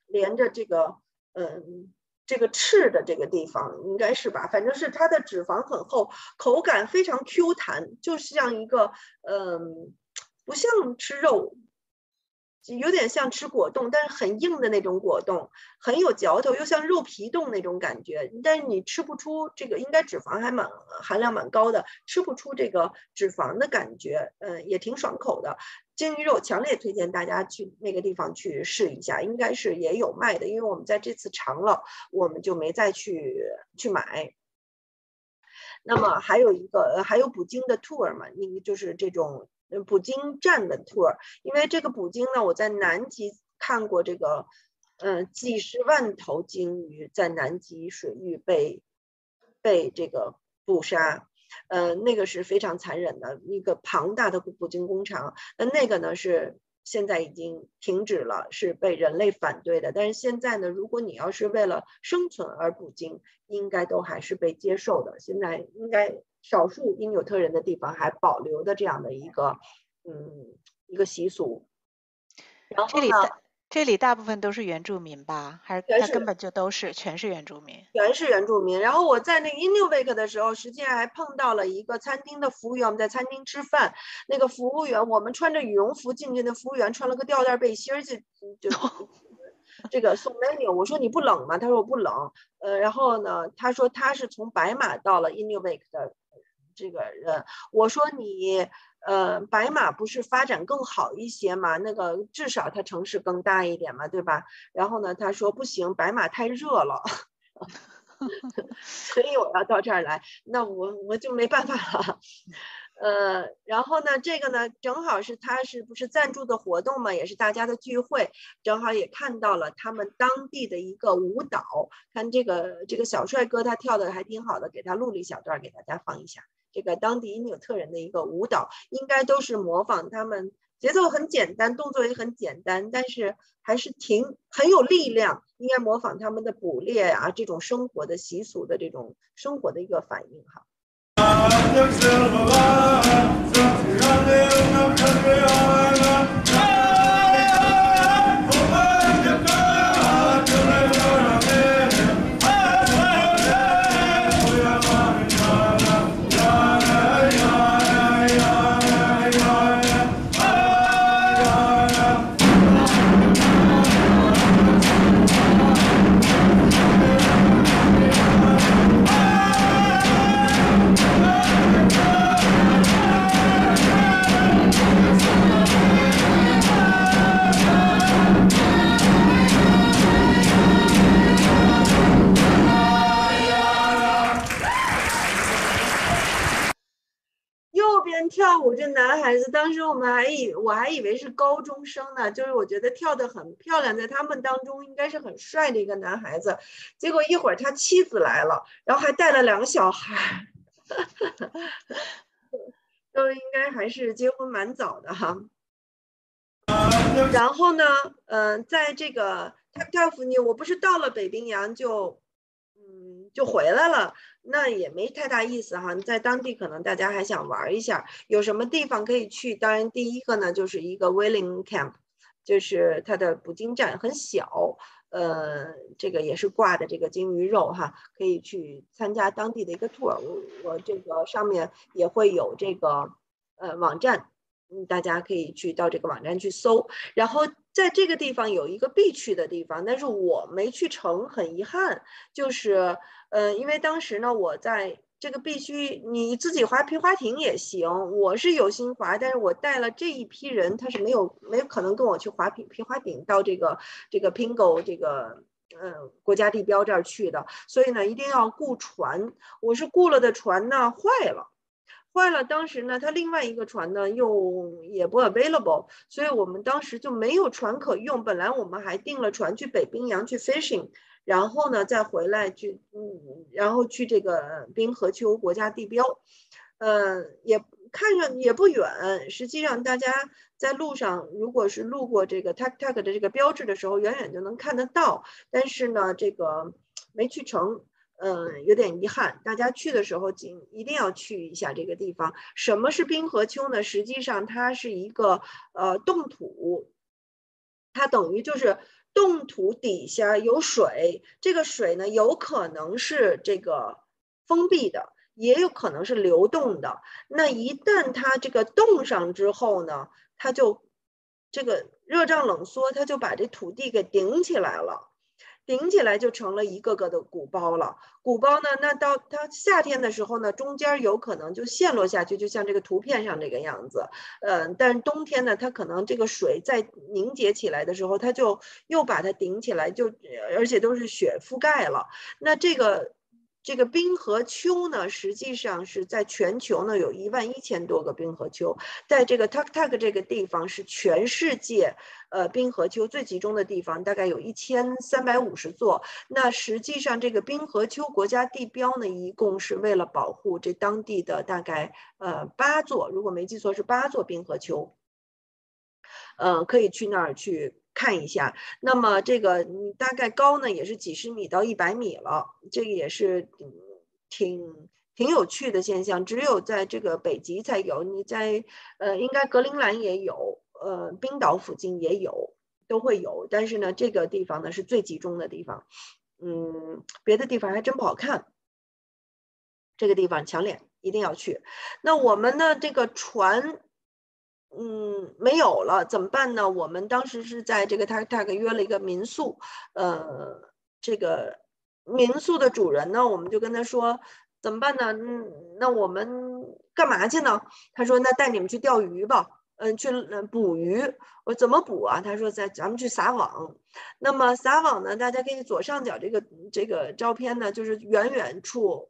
连着这个嗯这个翅的这个地方应该是吧，反正是它的脂肪很厚，口感非常 Q 弹，就像一个嗯不像吃肉。有点像吃果冻，但是很硬的那种果冻，很有嚼头，又像肉皮冻那种感觉。但是你吃不出这个，应该脂肪还蛮含量蛮高的，吃不出这个脂肪的感觉。嗯，也挺爽口的。鲸鱼肉强烈推荐大家去那个地方去试一下，应该是也有卖的，因为我们在这次尝了，我们就没再去去买。那么还有一个，还有捕鲸的 tour 嘛，那个就是这种。捕鲸站的 tour，因为这个捕鲸呢，我在南极看过这个，嗯，几十万头鲸鱼在南极水域被被这个捕杀，呃，那个是非常残忍的一个庞大的捕鲸工厂，那那个呢是。现在已经停止了，是被人类反对的。但是现在呢，如果你要是为了生存而捕鲸，应该都还是被接受的。现在应该少数因纽特人的地方还保留的这样的一个，嗯，一个习俗。然后呢？这里大部分都是原住民吧？还是他根本就都是全是原住民？全是原住民。然后我在那个 Inuit 的时候，实际上还碰到了一个餐厅的服务员。我们在餐厅吃饭，那个服务员，我们穿着羽绒服进去，那服务员穿了个吊带背心儿，就就 这个送 menu。我说你不冷吗？他说我不冷。呃，然后呢，他说他是从白马到了 Inuit 的这个人。我说你。呃，白马不是发展更好一些嘛？那个至少它城市更大一点嘛，对吧？然后呢，他说不行，白马太热了，所以我要到这儿来。那我我就没办法了。呃，然后呢，这个呢，正好是他是不是赞助的活动嘛？也是大家的聚会，正好也看到了他们当地的一个舞蹈。看这个这个小帅哥，他跳的还挺好的，给他录了一小段给大家放一下。这个当地因纽特人的一个舞蹈，应该都是模仿他们，节奏很简单，动作也很简单，但是还是挺很有力量，应该模仿他们的捕猎啊这种生活的习俗的这种生活的一个反应哈。跳舞这男孩子，当时我们还以我还以为是高中生呢，就是我觉得跳得很漂亮，在他们当中应该是很帅的一个男孩子。结果一会儿他妻子来了，然后还带了两个小孩，都应该还是结婚蛮早的哈。然后呢，嗯，在这个他跳舞呢，我不是到了北冰洋就嗯。就回来了，那也没太大意思哈。在当地可能大家还想玩一下，有什么地方可以去？当然，第一个呢就是一个 Willing Camp，就是它的捕鲸站很小，呃，这个也是挂的这个鲸鱼肉哈，可以去参加当地的一个 tour。我我这个上面也会有这个呃网站。嗯，大家可以去到这个网站去搜，然后在这个地方有一个必去的地方，但是我没去成，很遗憾。就是，呃，因为当时呢，我在这个必须你自己划皮划艇也行，我是有心划，但是我带了这一批人，他是没有没有可能跟我去划皮皮划艇到这个这个 Pingo 这个呃国家地标这儿去的，所以呢一定要雇船，我是雇了的船呢坏了，坏了，当时呢他另外一个船呢又也不 available，所以我们当时就没有船可用，本来我们还订了船去北冰洋去 fishing。然后呢，再回来去，嗯，然后去这个冰河丘国家地标，呃，也看上也不远。实际上，大家在路上，如果是路过这个 tak tak 的这个标志的时候，远远就能看得到。但是呢，这个没去成，嗯，有点遗憾。大家去的时候，尽一定要去一下这个地方。什么是冰河丘呢？实际上，它是一个呃冻土，它等于就是。冻土底下有水，这个水呢有可能是这个封闭的，也有可能是流动的。那一旦它这个冻上之后呢，它就这个热胀冷缩，它就把这土地给顶起来了。顶起来就成了一个个的鼓包了。鼓包呢，那到它夏天的时候呢，中间有可能就陷落下去，就像这个图片上这个样子。嗯，但是冬天呢，它可能这个水在凝结起来的时候，它就又把它顶起来，就而且都是雪覆盖了。那这个。这个冰河丘呢，实际上是在全球呢有一万一千多个冰河丘，在这个 Tak Tak 这个地方是全世界呃冰河丘最集中的地方，大概有一千三百五十座。那实际上这个冰河丘国家地标呢，一共是为了保护这当地的大概呃八座，如果没记错是八座冰河丘，呃可以去那儿去。看一下，那么这个你大概高呢，也是几十米到一百米了，这个也是挺挺有趣的现象，只有在这个北极才有，你在呃应该格陵兰也有，呃冰岛附近也有，都会有，但是呢这个地方呢是最集中的地方，嗯，别的地方还真不好看，这个地方强脸一定要去，那我们的这个船。嗯，没有了，怎么办呢？我们当时是在这个 Tak Tak 约了一个民宿，呃，这个民宿的主人呢，我们就跟他说，怎么办呢？嗯，那我们干嘛去呢？他说，那带你们去钓鱼吧，嗯，去捕鱼。我怎么捕啊？他说，在咱们去撒网。那么撒网呢？大家可以左上角这个这个照片呢，就是远远处，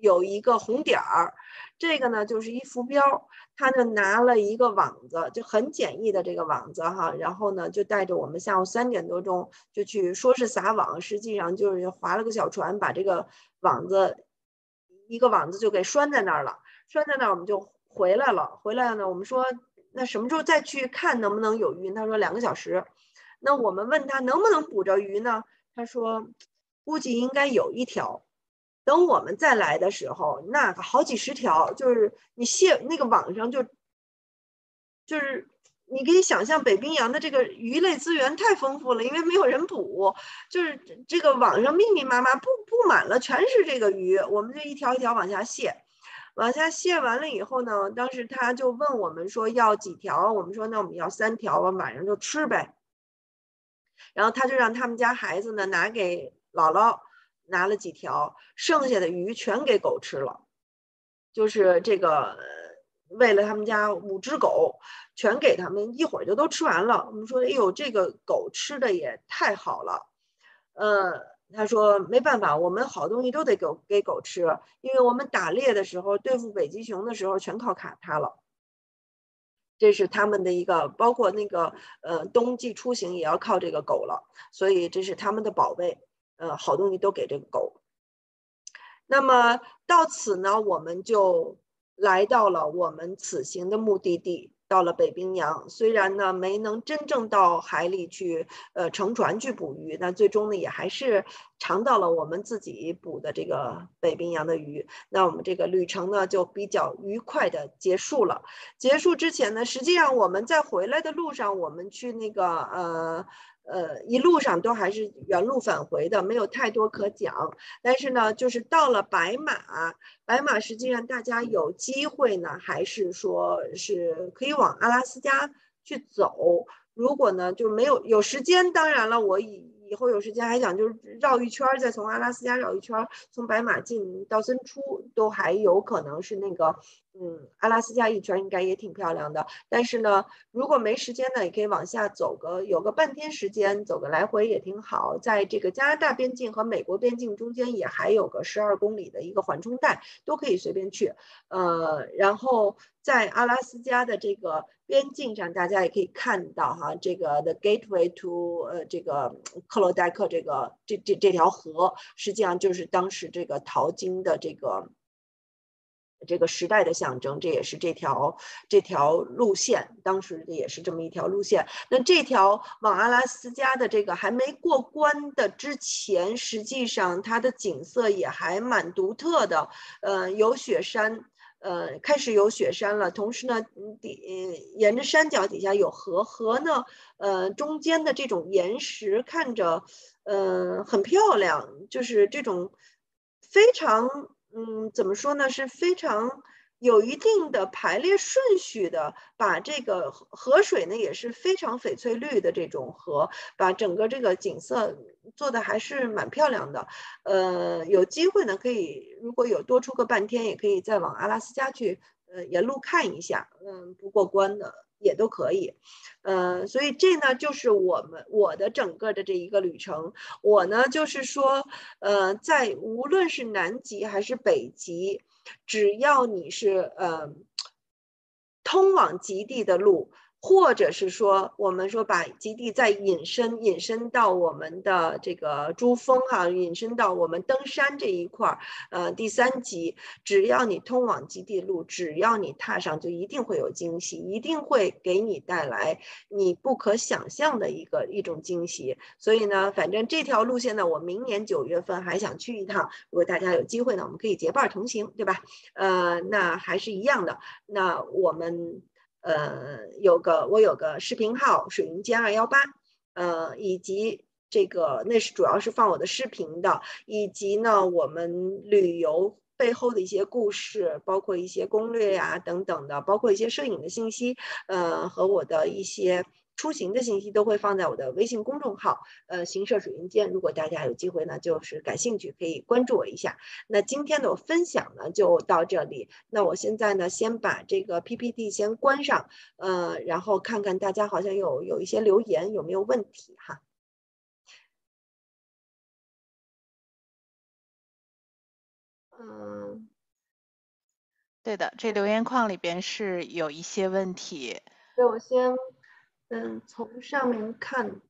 有一个红点儿，这个呢就是一浮标。他就拿了一个网子，就很简易的这个网子哈，然后呢就带着我们下午三点多钟就去，说是撒网，实际上就是划了个小船，把这个网子一个网子就给拴在那儿了，拴在那儿我们就回来了。回来了呢，我们说那什么时候再去看能不能有鱼？他说两个小时。那我们问他能不能捕着鱼呢？他说估计应该有一条。等我们再来的时候，那个好几十条，就是你卸那个网上就，就是你可以想象北冰洋的这个鱼类资源太丰富了，因为没有人捕，就是这个网上密密麻麻布布满了，全是这个鱼，我们就一条一条往下卸，往下卸完了以后呢，当时他就问我们说要几条，我们说那我们要三条，吧晚上就吃呗，然后他就让他们家孩子呢拿给姥姥。拿了几条，剩下的鱼全给狗吃了，就是这个喂了他们家五只狗，全给他们一会儿就都吃完了。我们说，哎呦，这个狗吃的也太好了。呃，他说没办法，我们好东西都得给给狗吃，因为我们打猎的时候对付北极熊的时候全靠卡它了。这是他们的一个，包括那个呃冬季出行也要靠这个狗了，所以这是他们的宝贝。呃，好东西都给这个狗。那么到此呢，我们就来到了我们此行的目的地。到了北冰洋，虽然呢没能真正到海里去，呃，乘船去捕鱼，那最终呢也还是尝到了我们自己捕的这个北冰洋的鱼。那我们这个旅程呢就比较愉快的结束了。结束之前呢，实际上我们在回来的路上，我们去那个呃。呃，一路上都还是原路返回的，没有太多可讲。但是呢，就是到了白马，白马实际上大家有机会呢，还是说是可以往阿拉斯加去走。如果呢就没有有时间，当然了，我以以后有时间还想就是绕一圈儿，再从阿拉斯加绕一圈儿，从白马进到森出，都还有可能是那个。嗯，阿拉斯加一圈应该也挺漂亮的，但是呢，如果没时间呢，也可以往下走个有个半天时间，走个来回也挺好。在这个加拿大边境和美国边境中间也还有个十二公里的一个缓冲带，都可以随便去。呃，然后在阿拉斯加的这个边境上，大家也可以看到哈，这个 The Gateway to 呃这个克罗代克这个这这这条河，实际上就是当时这个淘金的这个。这个时代的象征，这也是这条这条路线，当时也是这么一条路线。那这条往阿拉斯加的这个还没过关的之前，实际上它的景色也还蛮独特的。呃，有雪山，呃，开始有雪山了。同时呢，底沿着山脚底下有河，河呢，呃，中间的这种岩石看着，呃，很漂亮，就是这种非常。嗯，怎么说呢？是非常有一定的排列顺序的，把这个河水呢也是非常翡翠绿的这种河，把整个这个景色做的还是蛮漂亮的。呃，有机会呢，可以如果有多出个半天，也可以再往阿拉斯加去，呃，沿路看一下。嗯，不过关的。也都可以，呃，所以这呢就是我们我的整个的这一个旅程。我呢就是说，呃，在无论是南极还是北极，只要你是呃通往极地的路。或者是说，我们说把基地再引申，引申到我们的这个珠峰哈，引申到我们登山这一块儿，呃，第三级，只要你通往基地路，只要你踏上，就一定会有惊喜，一定会给你带来你不可想象的一个一种惊喜。所以呢，反正这条路线呢，我明年九月份还想去一趟。如果大家有机会呢，我们可以结伴同行，对吧？呃，那还是一样的，那我们。呃，有个我有个视频号水云间二幺八，呃，以及这个那是主要是放我的视频的，以及呢我们旅游背后的一些故事，包括一些攻略呀等等的，包括一些摄影的信息，呃，和我的一些。出行的信息都会放在我的微信公众号，呃，行社水云间。如果大家有机会呢，就是感兴趣可以关注我一下。那今天的分享呢就到这里。那我现在呢先把这个 PPT 先关上，呃，然后看看大家好像有有一些留言有没有问题哈。嗯，对的，这留言框里边是有一些问题。对，我先。嗯，从上面看，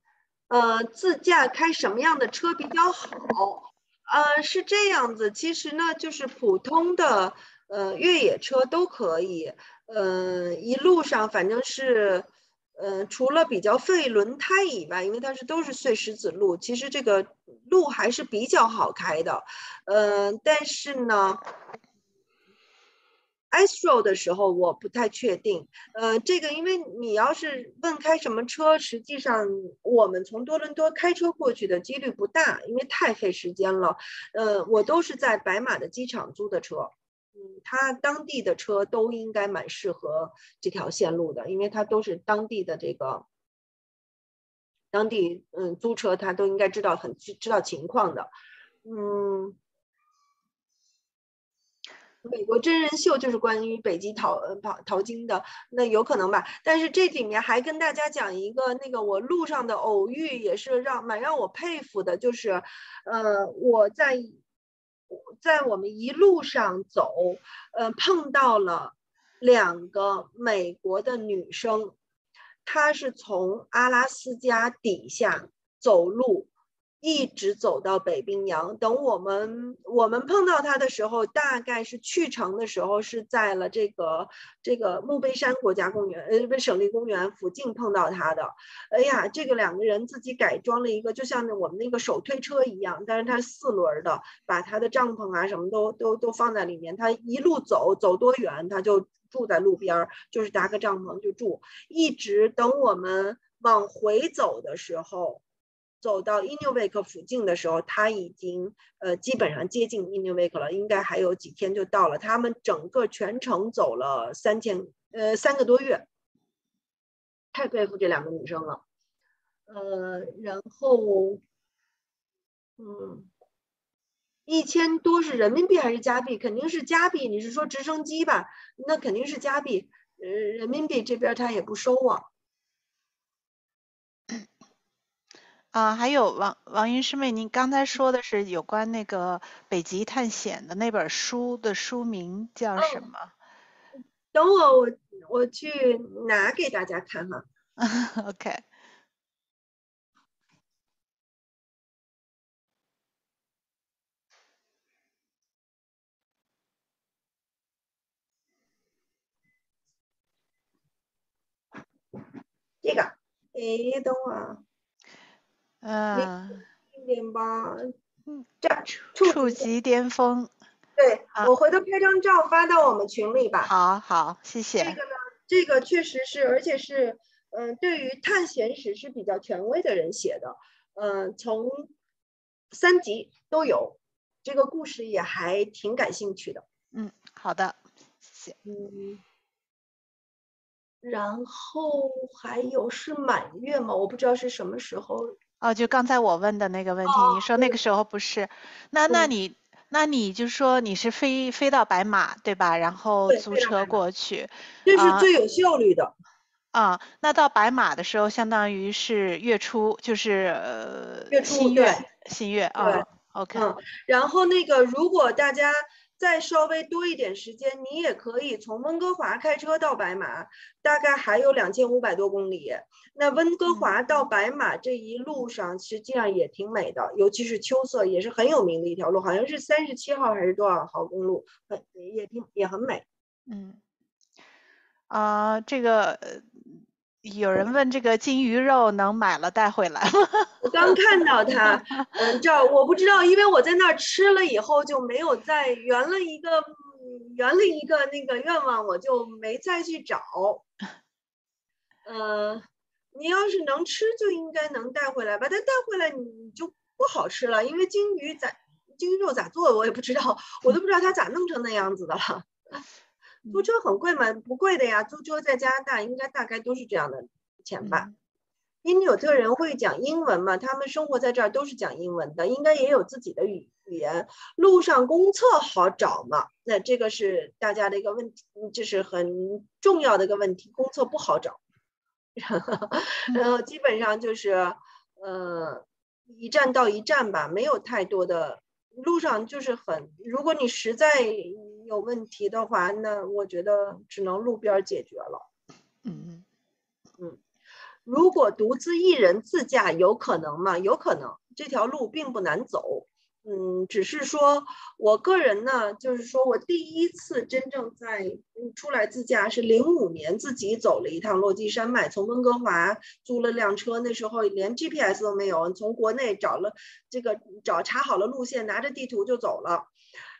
呃，自驾开什么样的车比较好？呃，是这样子，其实呢，就是普通的呃越野车都可以。呃，一路上反正是，呃，除了比较费轮胎以外，因为它是都是碎石子路，其实这个路还是比较好开的。呃，但是呢。Astro 的时候我不太确定，呃，这个因为你要是问开什么车，实际上我们从多伦多开车过去的几率不大，因为太费时间了。呃，我都是在白马的机场租的车，嗯，他当地的车都应该蛮适合这条线路的，因为它都是当地的这个当地嗯租车，他都应该知道很知道情况的，嗯。美国真人秀就是关于北极淘呃淘淘金的，那有可能吧？但是这里面还跟大家讲一个那个我路上的偶遇，也是让蛮让我佩服的，就是，呃，我在在我们一路上走，呃，碰到了两个美国的女生，她是从阿拉斯加底下走路。一直走到北冰洋。等我们我们碰到他的时候，大概是去程的时候是在了这个这个墓碑山国家公园，呃，不，省立公园附近碰到他的。哎呀，这个两个人自己改装了一个，就像我们那个手推车一样，但是它是四轮的，把他的帐篷啊什么都都都放在里面。他一路走走多远，他就住在路边儿，就是搭个帐篷就住，一直等我们往回走的时候。走到 Inuvik 附近的时候，他已经呃基本上接近 Inuvik 了，应该还有几天就到了。他们整个全程走了三千呃三个多月，太佩服这两个女生了。呃，然后嗯，一千多是人民币还是加币？肯定是加币。你是说直升机吧？那肯定是加币。呃，人民币这边他也不收啊。啊，还有王王云师妹，您刚才说的是有关那个北极探险的那本书的书名叫什么？等我，我我去拿给大家看哈。OK。这个，哎，等会儿。嗯。零点八。嗯。这触及巅峰。对，我回头拍张照发到我们群里吧。好好，谢谢。这个呢，这个确实是，而且是，嗯，对于探险史是比较权威的人写的，嗯，从三集都有，这个故事也还挺感兴趣的。嗯，好的，谢谢。嗯。然后还有是满月吗？我不知道是什么时候。哦，就刚才我问的那个问题，你说那个时候不是？那那你？那你就说你是飞飞到白马对吧？然后租车过去，这是最有效率的。啊，那到白马的时候，相当于是月初，就是呃月初新月新月啊。OK。嗯，然后那个如果大家。再稍微多一点时间，你也可以从温哥华开车到白马，大概还有两千五百多公里。那温哥华到白马这一路上，实际上也挺美的，尤其是秋色，也是很有名的一条路，好像是三十七号还是多少号公路，很也挺也很美。嗯，啊，这个。有人问这个金鱼肉能买了带回来吗？我刚看到 它，嗯，这我不知道，因为我在那儿吃了以后就没有再圆了一个圆了一个那个愿望，我就没再去找。嗯，你要是能吃就应该能带回来吧，但带回来你就不好吃了，因为金鱼咋金鱼肉咋做我也不知道，我都不知道它咋弄成那样子的了。租车很贵吗？不贵的呀，租车在加拿大应该大概都是这样的钱吧。因纽特人会讲英文嘛，他们生活在这儿都是讲英文的，应该也有自己的语语言。路上公厕好找吗？那这个是大家的一个问题，就是很重要的一个问题，公厕不好找。然后基本上就是，呃，一站到一站吧，没有太多的路上就是很，如果你实在。有问题的话，那我觉得只能路边解决了。嗯嗯如果独自一人自驾，有可能吗？有可能，这条路并不难走。嗯，只是说我个人呢，就是说我第一次真正在出来自驾是零五年自己走了一趟落基山脉，从温哥华租了辆车，那时候连 GPS 都没有，从国内找了这个找查好了路线，拿着地图就走了。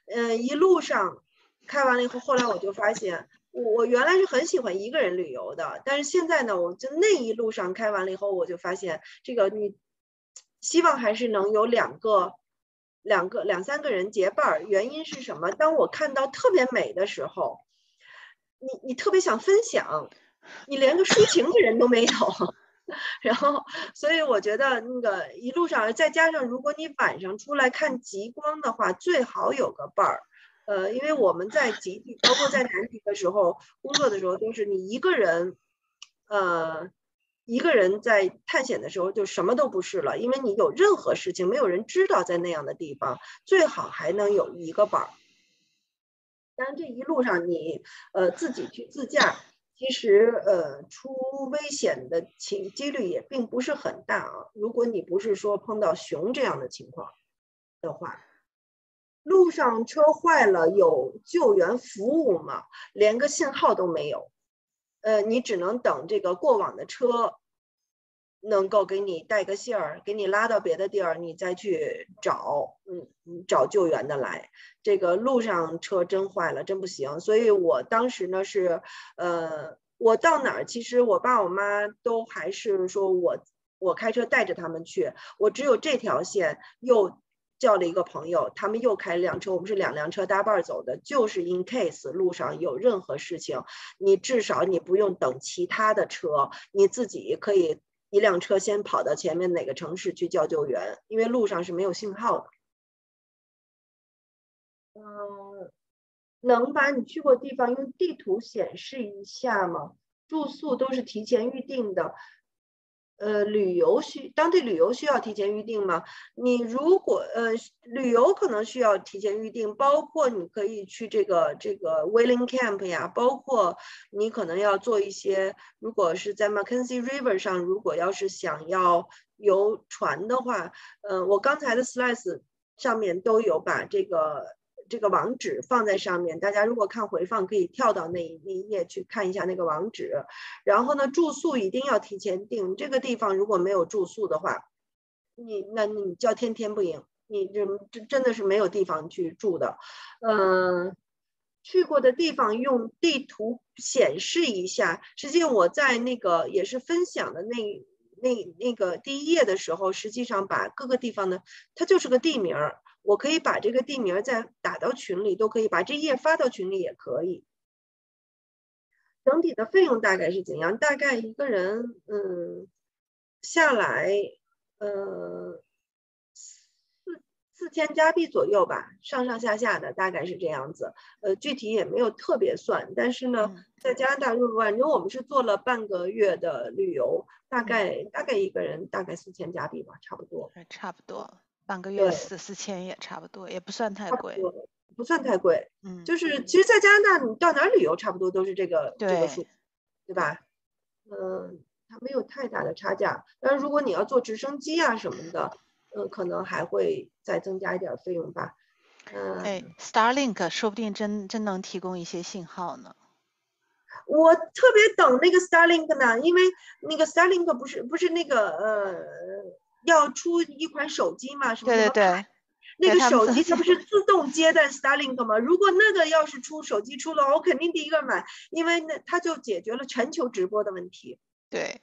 嗯，一路上。开完了以后，后来我就发现，我我原来是很喜欢一个人旅游的，但是现在呢，我就那一路上开完了以后，我就发现这个你希望还是能有两个、两个、两三个人结伴儿。原因是什么？当我看到特别美的时候，你你特别想分享，你连个抒情的人都没有，然后所以我觉得那个一路上再加上，如果你晚上出来看极光的话，最好有个伴儿。呃，因为我们在极地，包括在南极的时候工作的时候，都是你一个人，呃，一个人在探险的时候就什么都不是了，因为你有任何事情，没有人知道在那样的地方，最好还能有一个伴儿。当然，这一路上你呃自己去自驾，其实呃出危险的情几率也并不是很大啊。如果你不是说碰到熊这样的情况的话。路上车坏了，有救援服务吗？连个信号都没有。呃，你只能等这个过往的车能够给你带个信儿，给你拉到别的地儿，你再去找，嗯，找救援的来。这个路上车真坏了，真不行。所以我当时呢是，呃，我到哪儿，其实我爸我妈都还是说我我开车带着他们去，我只有这条线又。叫了一个朋友，他们又开一辆车，我们是两辆车搭伴走的，就是 in case 路上有任何事情，你至少你不用等其他的车，你自己可以一辆车先跑到前面哪个城市去叫救援，因为路上是没有信号的。嗯，能把你去过地方用地图显示一下吗？住宿都是提前预定的。呃，旅游需当地旅游需要提前预定吗？你如果呃旅游可能需要提前预定，包括你可以去这个这个 Whaling Camp 呀，包括你可能要做一些，如果是在 Mackenzie River 上，如果要是想要游船的话，呃，我刚才的 slides 上面都有把这个。这个网址放在上面，大家如果看回放，可以跳到那一那一页去看一下那个网址。然后呢，住宿一定要提前订。这个地方如果没有住宿的话，你那你叫天天不赢，你这这真的是没有地方去住的。嗯，去过的地方用地图显示一下。实际我在那个也是分享的那那那个第一页的时候，实际上把各个地方的它就是个地名儿。我可以把这个地名再打到群里，都可以把这页发到群里也可以。整体的费用大概是怎样？大概一个人，嗯，下来，呃，四四千加币左右吧，上上下下的大概是这样子。呃，具体也没有特别算，但是呢，在加拿大入反正我们是做了半个月的旅游，大概大概一个人大概四千加币吧，差不多。差不多。半个月四四千也差不多，也不算太贵，不算太贵。嗯，就是其实，在加拿大你到哪旅游，差不多都是这个这个数，对吧？嗯，它没有太大的差价。但是如果你要坐直升机啊什么的，嗯，可能还会再增加一点费用吧。嗯，哎，Starlink 说不定真真能提供一些信号呢。我特别等那个 Starlink 呢，因为那个 Starlink 不是不是那个呃。要出一款手机嘛？什么对对对，那个手机它不是 自动接在 Starlink 吗？如果那个要是出手机出了，我肯定第一个买，因为那它就解决了全球直播的问题。对。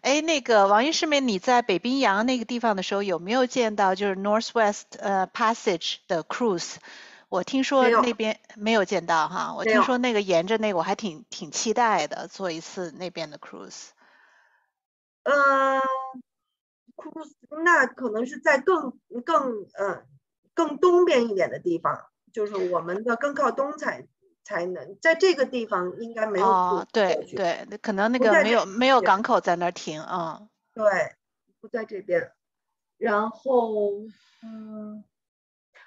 哎，那个王医师妹，你在北冰洋那个地方的时候，有没有见到就是 Northwest 呃 Passage 的 cruise？我听说那边没有见到哈，我听说那个沿着那个我还挺挺期待的，做一次那边的 cruise。嗯。那可能是在更更呃更东边一点的地方，就是我们的更靠东才才能在这个地方应该没有。哦，对对，可能那个没有没有港口在那儿停啊。对，不在这边。然后，嗯，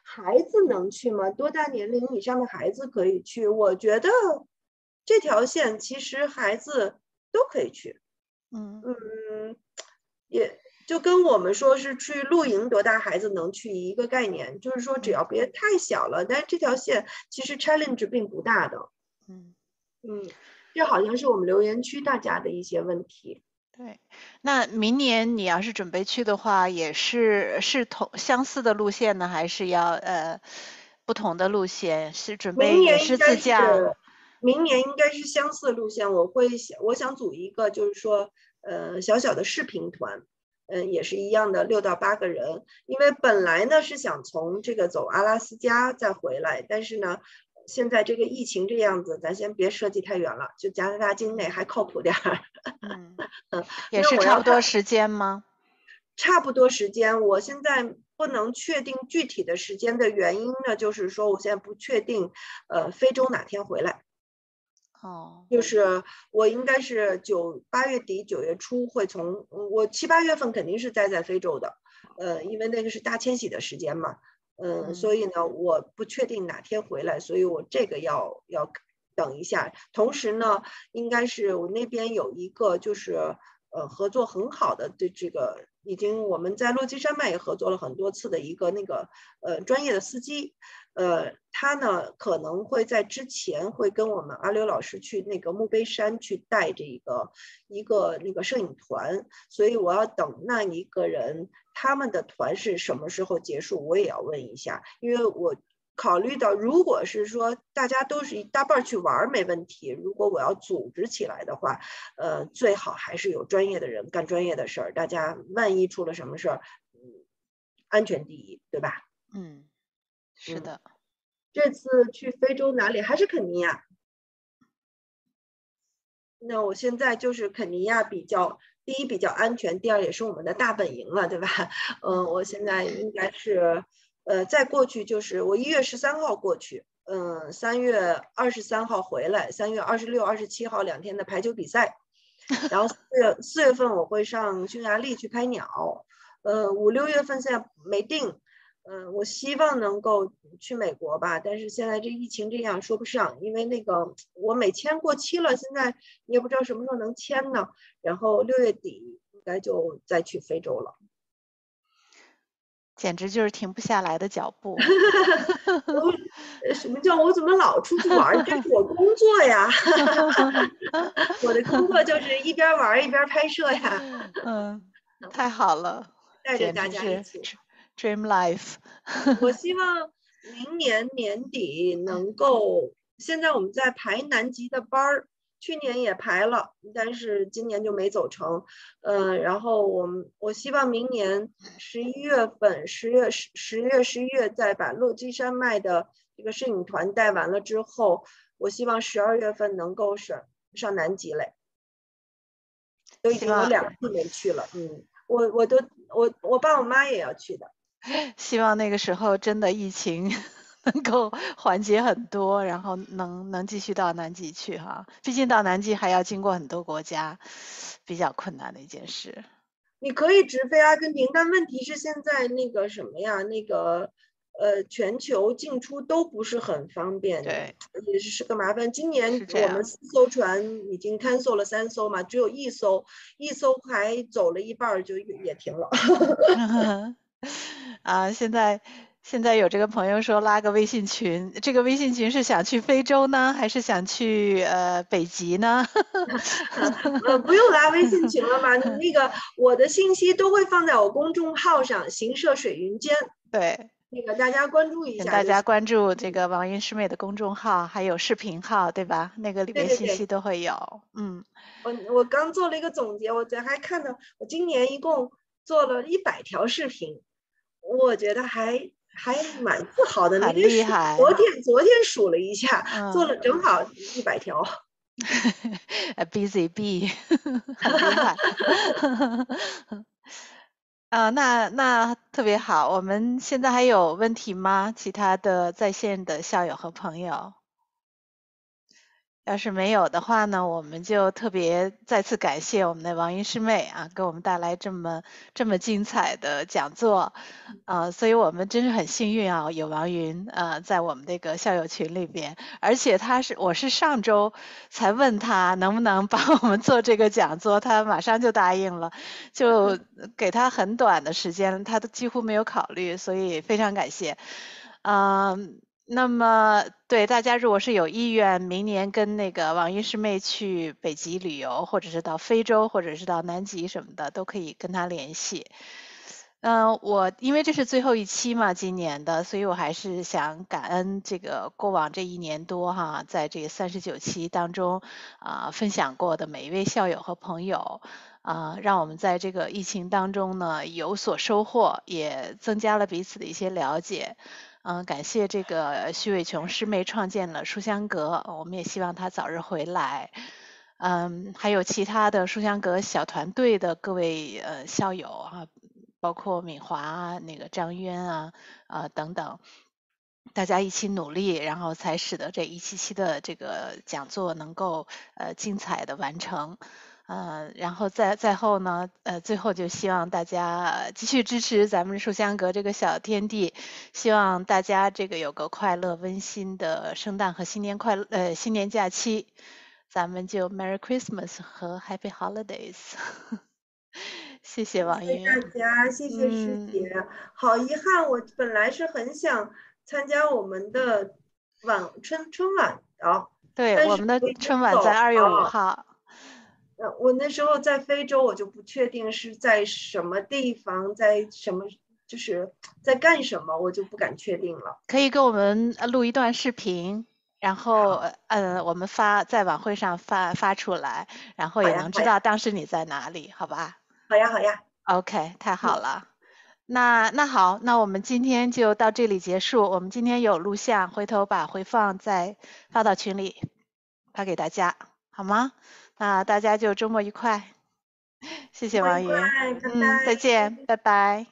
孩子能去吗？多大年龄以上的孩子可以去？我觉得这条线其实孩子都可以去。嗯嗯，也。就跟我们说是去露营，多大孩子能去一个概念，就是说只要别太小了。但是这条线其实 challenge 并不大的。嗯嗯，这好像是我们留言区大家的一些问题。对，那明年你要是准备去的话，也是是同相似的路线呢，还是要呃不同的路线？是准备也是自驾？明年应该是相似路线，我会想我想组一个，就是说呃小小的视频团。嗯，也是一样的，六到八个人。因为本来呢是想从这个走阿拉斯加再回来，但是呢，现在这个疫情这样子，咱先别设计太远了，就加拿大境内还靠谱点儿。也是差不多时间吗？差不多时间，我现在不能确定具体的时间的原因呢，就是说我现在不确定，呃，非洲哪天回来。哦，就是我应该是九八月底九月初会从我七八月份肯定是待在非洲的，呃，因为那个是大迁徙的时间嘛，嗯，所以呢，我不确定哪天回来，所以我这个要要等一下。同时呢，应该是我那边有一个就是呃合作很好的对这个已经我们在落基山脉也合作了很多次的一个那个呃专业的司机。呃，他呢可能会在之前会跟我们阿刘老师去那个墓碑山去带这一个一个那个摄影团，所以我要等那一个人他们的团是什么时候结束，我也要问一下，因为我考虑到如果是说大家都是一大半去玩没问题，如果我要组织起来的话，呃，最好还是有专业的人干专业的事儿，大家万一出了什么事儿，嗯，安全第一，对吧？嗯。是的，这次去非洲哪里？还是肯尼亚？那我现在就是肯尼亚比较第一比较安全，第二也是我们的大本营了，对吧？嗯，我现在应该是，呃，再过去就是我一月十三号过去，嗯，三月二十三号回来，三月二十六、二十七号两天的排球比赛，然后四月四月份我会上匈牙利去拍鸟，呃，五六月份现在没定。嗯，我希望能够去美国吧，但是现在这疫情这样说不上，因为那个我美签过期了，现在你也不知道什么时候能签呢。然后六月底应该就再去非洲了，简直就是停不下来的脚步。什么叫我怎么老出去玩？这是我工作呀，我的工作就是一边玩一边拍摄呀。嗯，太好了，带着大家一起。Dream life，我希望明年年底能够。现在我们在排南极的班儿，去年也排了，但是今年就没走成。嗯，然后我们我希望明年十一月份、十月十十月、十一月再把落基山脉的这个摄影团带完了之后，我希望十二月份能够上上南极嘞。都已经有两次没去了，嗯，我我都我我爸我妈也要去的。希望那个时候真的疫情能够 缓解很多，然后能能继续到南极去哈。毕竟到南极还要经过很多国家，比较困难的一件事。你可以直飞阿根廷，但问题是现在那个什么呀，那个呃，全球进出都不是很方便，对，也是是个麻烦。今年我们四艘船已经 cancel 了三艘嘛，只有一艘，一艘还走了一半就也停了。啊，现在现在有这个朋友说拉个微信群，这个微信群是想去非洲呢，还是想去呃北极呢？呃，不用拉微信群了吧？那个 我的信息都会放在我公众号上，行摄水云间。对，那个大家关注一下。大家关注这个王云师妹的公众号，还有视频号，对吧？那个里面信息都会有。嗯，我我刚做了一个总结，我这还看到我今年一共做了一百条视频。我觉得还还蛮自豪的，很厉害。昨天昨天数了一下，做了正好一百条。Busy bee，很厉害。啊，那那特别好。我们现在还有问题吗？其他的在线的校友和朋友？要是没有的话呢，我们就特别再次感谢我们的王云师妹啊，给我们带来这么这么精彩的讲座，啊，所以我们真是很幸运啊，有王云啊在我们这个校友群里边，而且他是我是上周才问他能不能帮我们做这个讲座，他马上就答应了，就给他很短的时间，他都几乎没有考虑，所以非常感谢，嗯。那么，对大家如果是有意愿，明年跟那个王云师妹去北极旅游，或者是到非洲，或者是到南极什么的，都可以跟她联系。嗯，我因为这是最后一期嘛，今年的，所以我还是想感恩这个过往这一年多哈，在这三十九期当中啊，分享过的每一位校友和朋友啊，让我们在这个疫情当中呢有所收获，也增加了彼此的一些了解。嗯，感谢这个徐伟琼师妹创建了书香阁，我们也希望她早日回来。嗯，还有其他的书香阁小团队的各位呃校友啊，包括敏华啊、那个张渊啊啊等等，大家一起努力，然后才使得这一期期的这个讲座能够呃精彩的完成。嗯，然后再再后呢，呃，最后就希望大家继续支持咱们书香阁这个小天地，希望大家这个有个快乐温馨的圣诞和新年快乐，呃，新年假期，咱们就 Merry Christmas 和 Happy Holidays。谢谢王云。谢谢大家，谢谢师姐。好遗憾，我本来是很想参加我们的晚春春晚的。对，我们的春晚在二月五号。呃，我那时候在非洲，我就不确定是在什么地方，在什么，就是在干什么，我就不敢确定了。可以给我们录一段视频，然后呃，我们发在晚会上发发出来，然后也能知道当时你在哪里，好吧？好呀，好呀。OK，太好了。那那好，那我们今天就到这里结束。我们今天有录像，回头把回放再发到群里，发给大家，好吗？那大家就周末愉快。谢谢王云，嗯，再见，拜拜。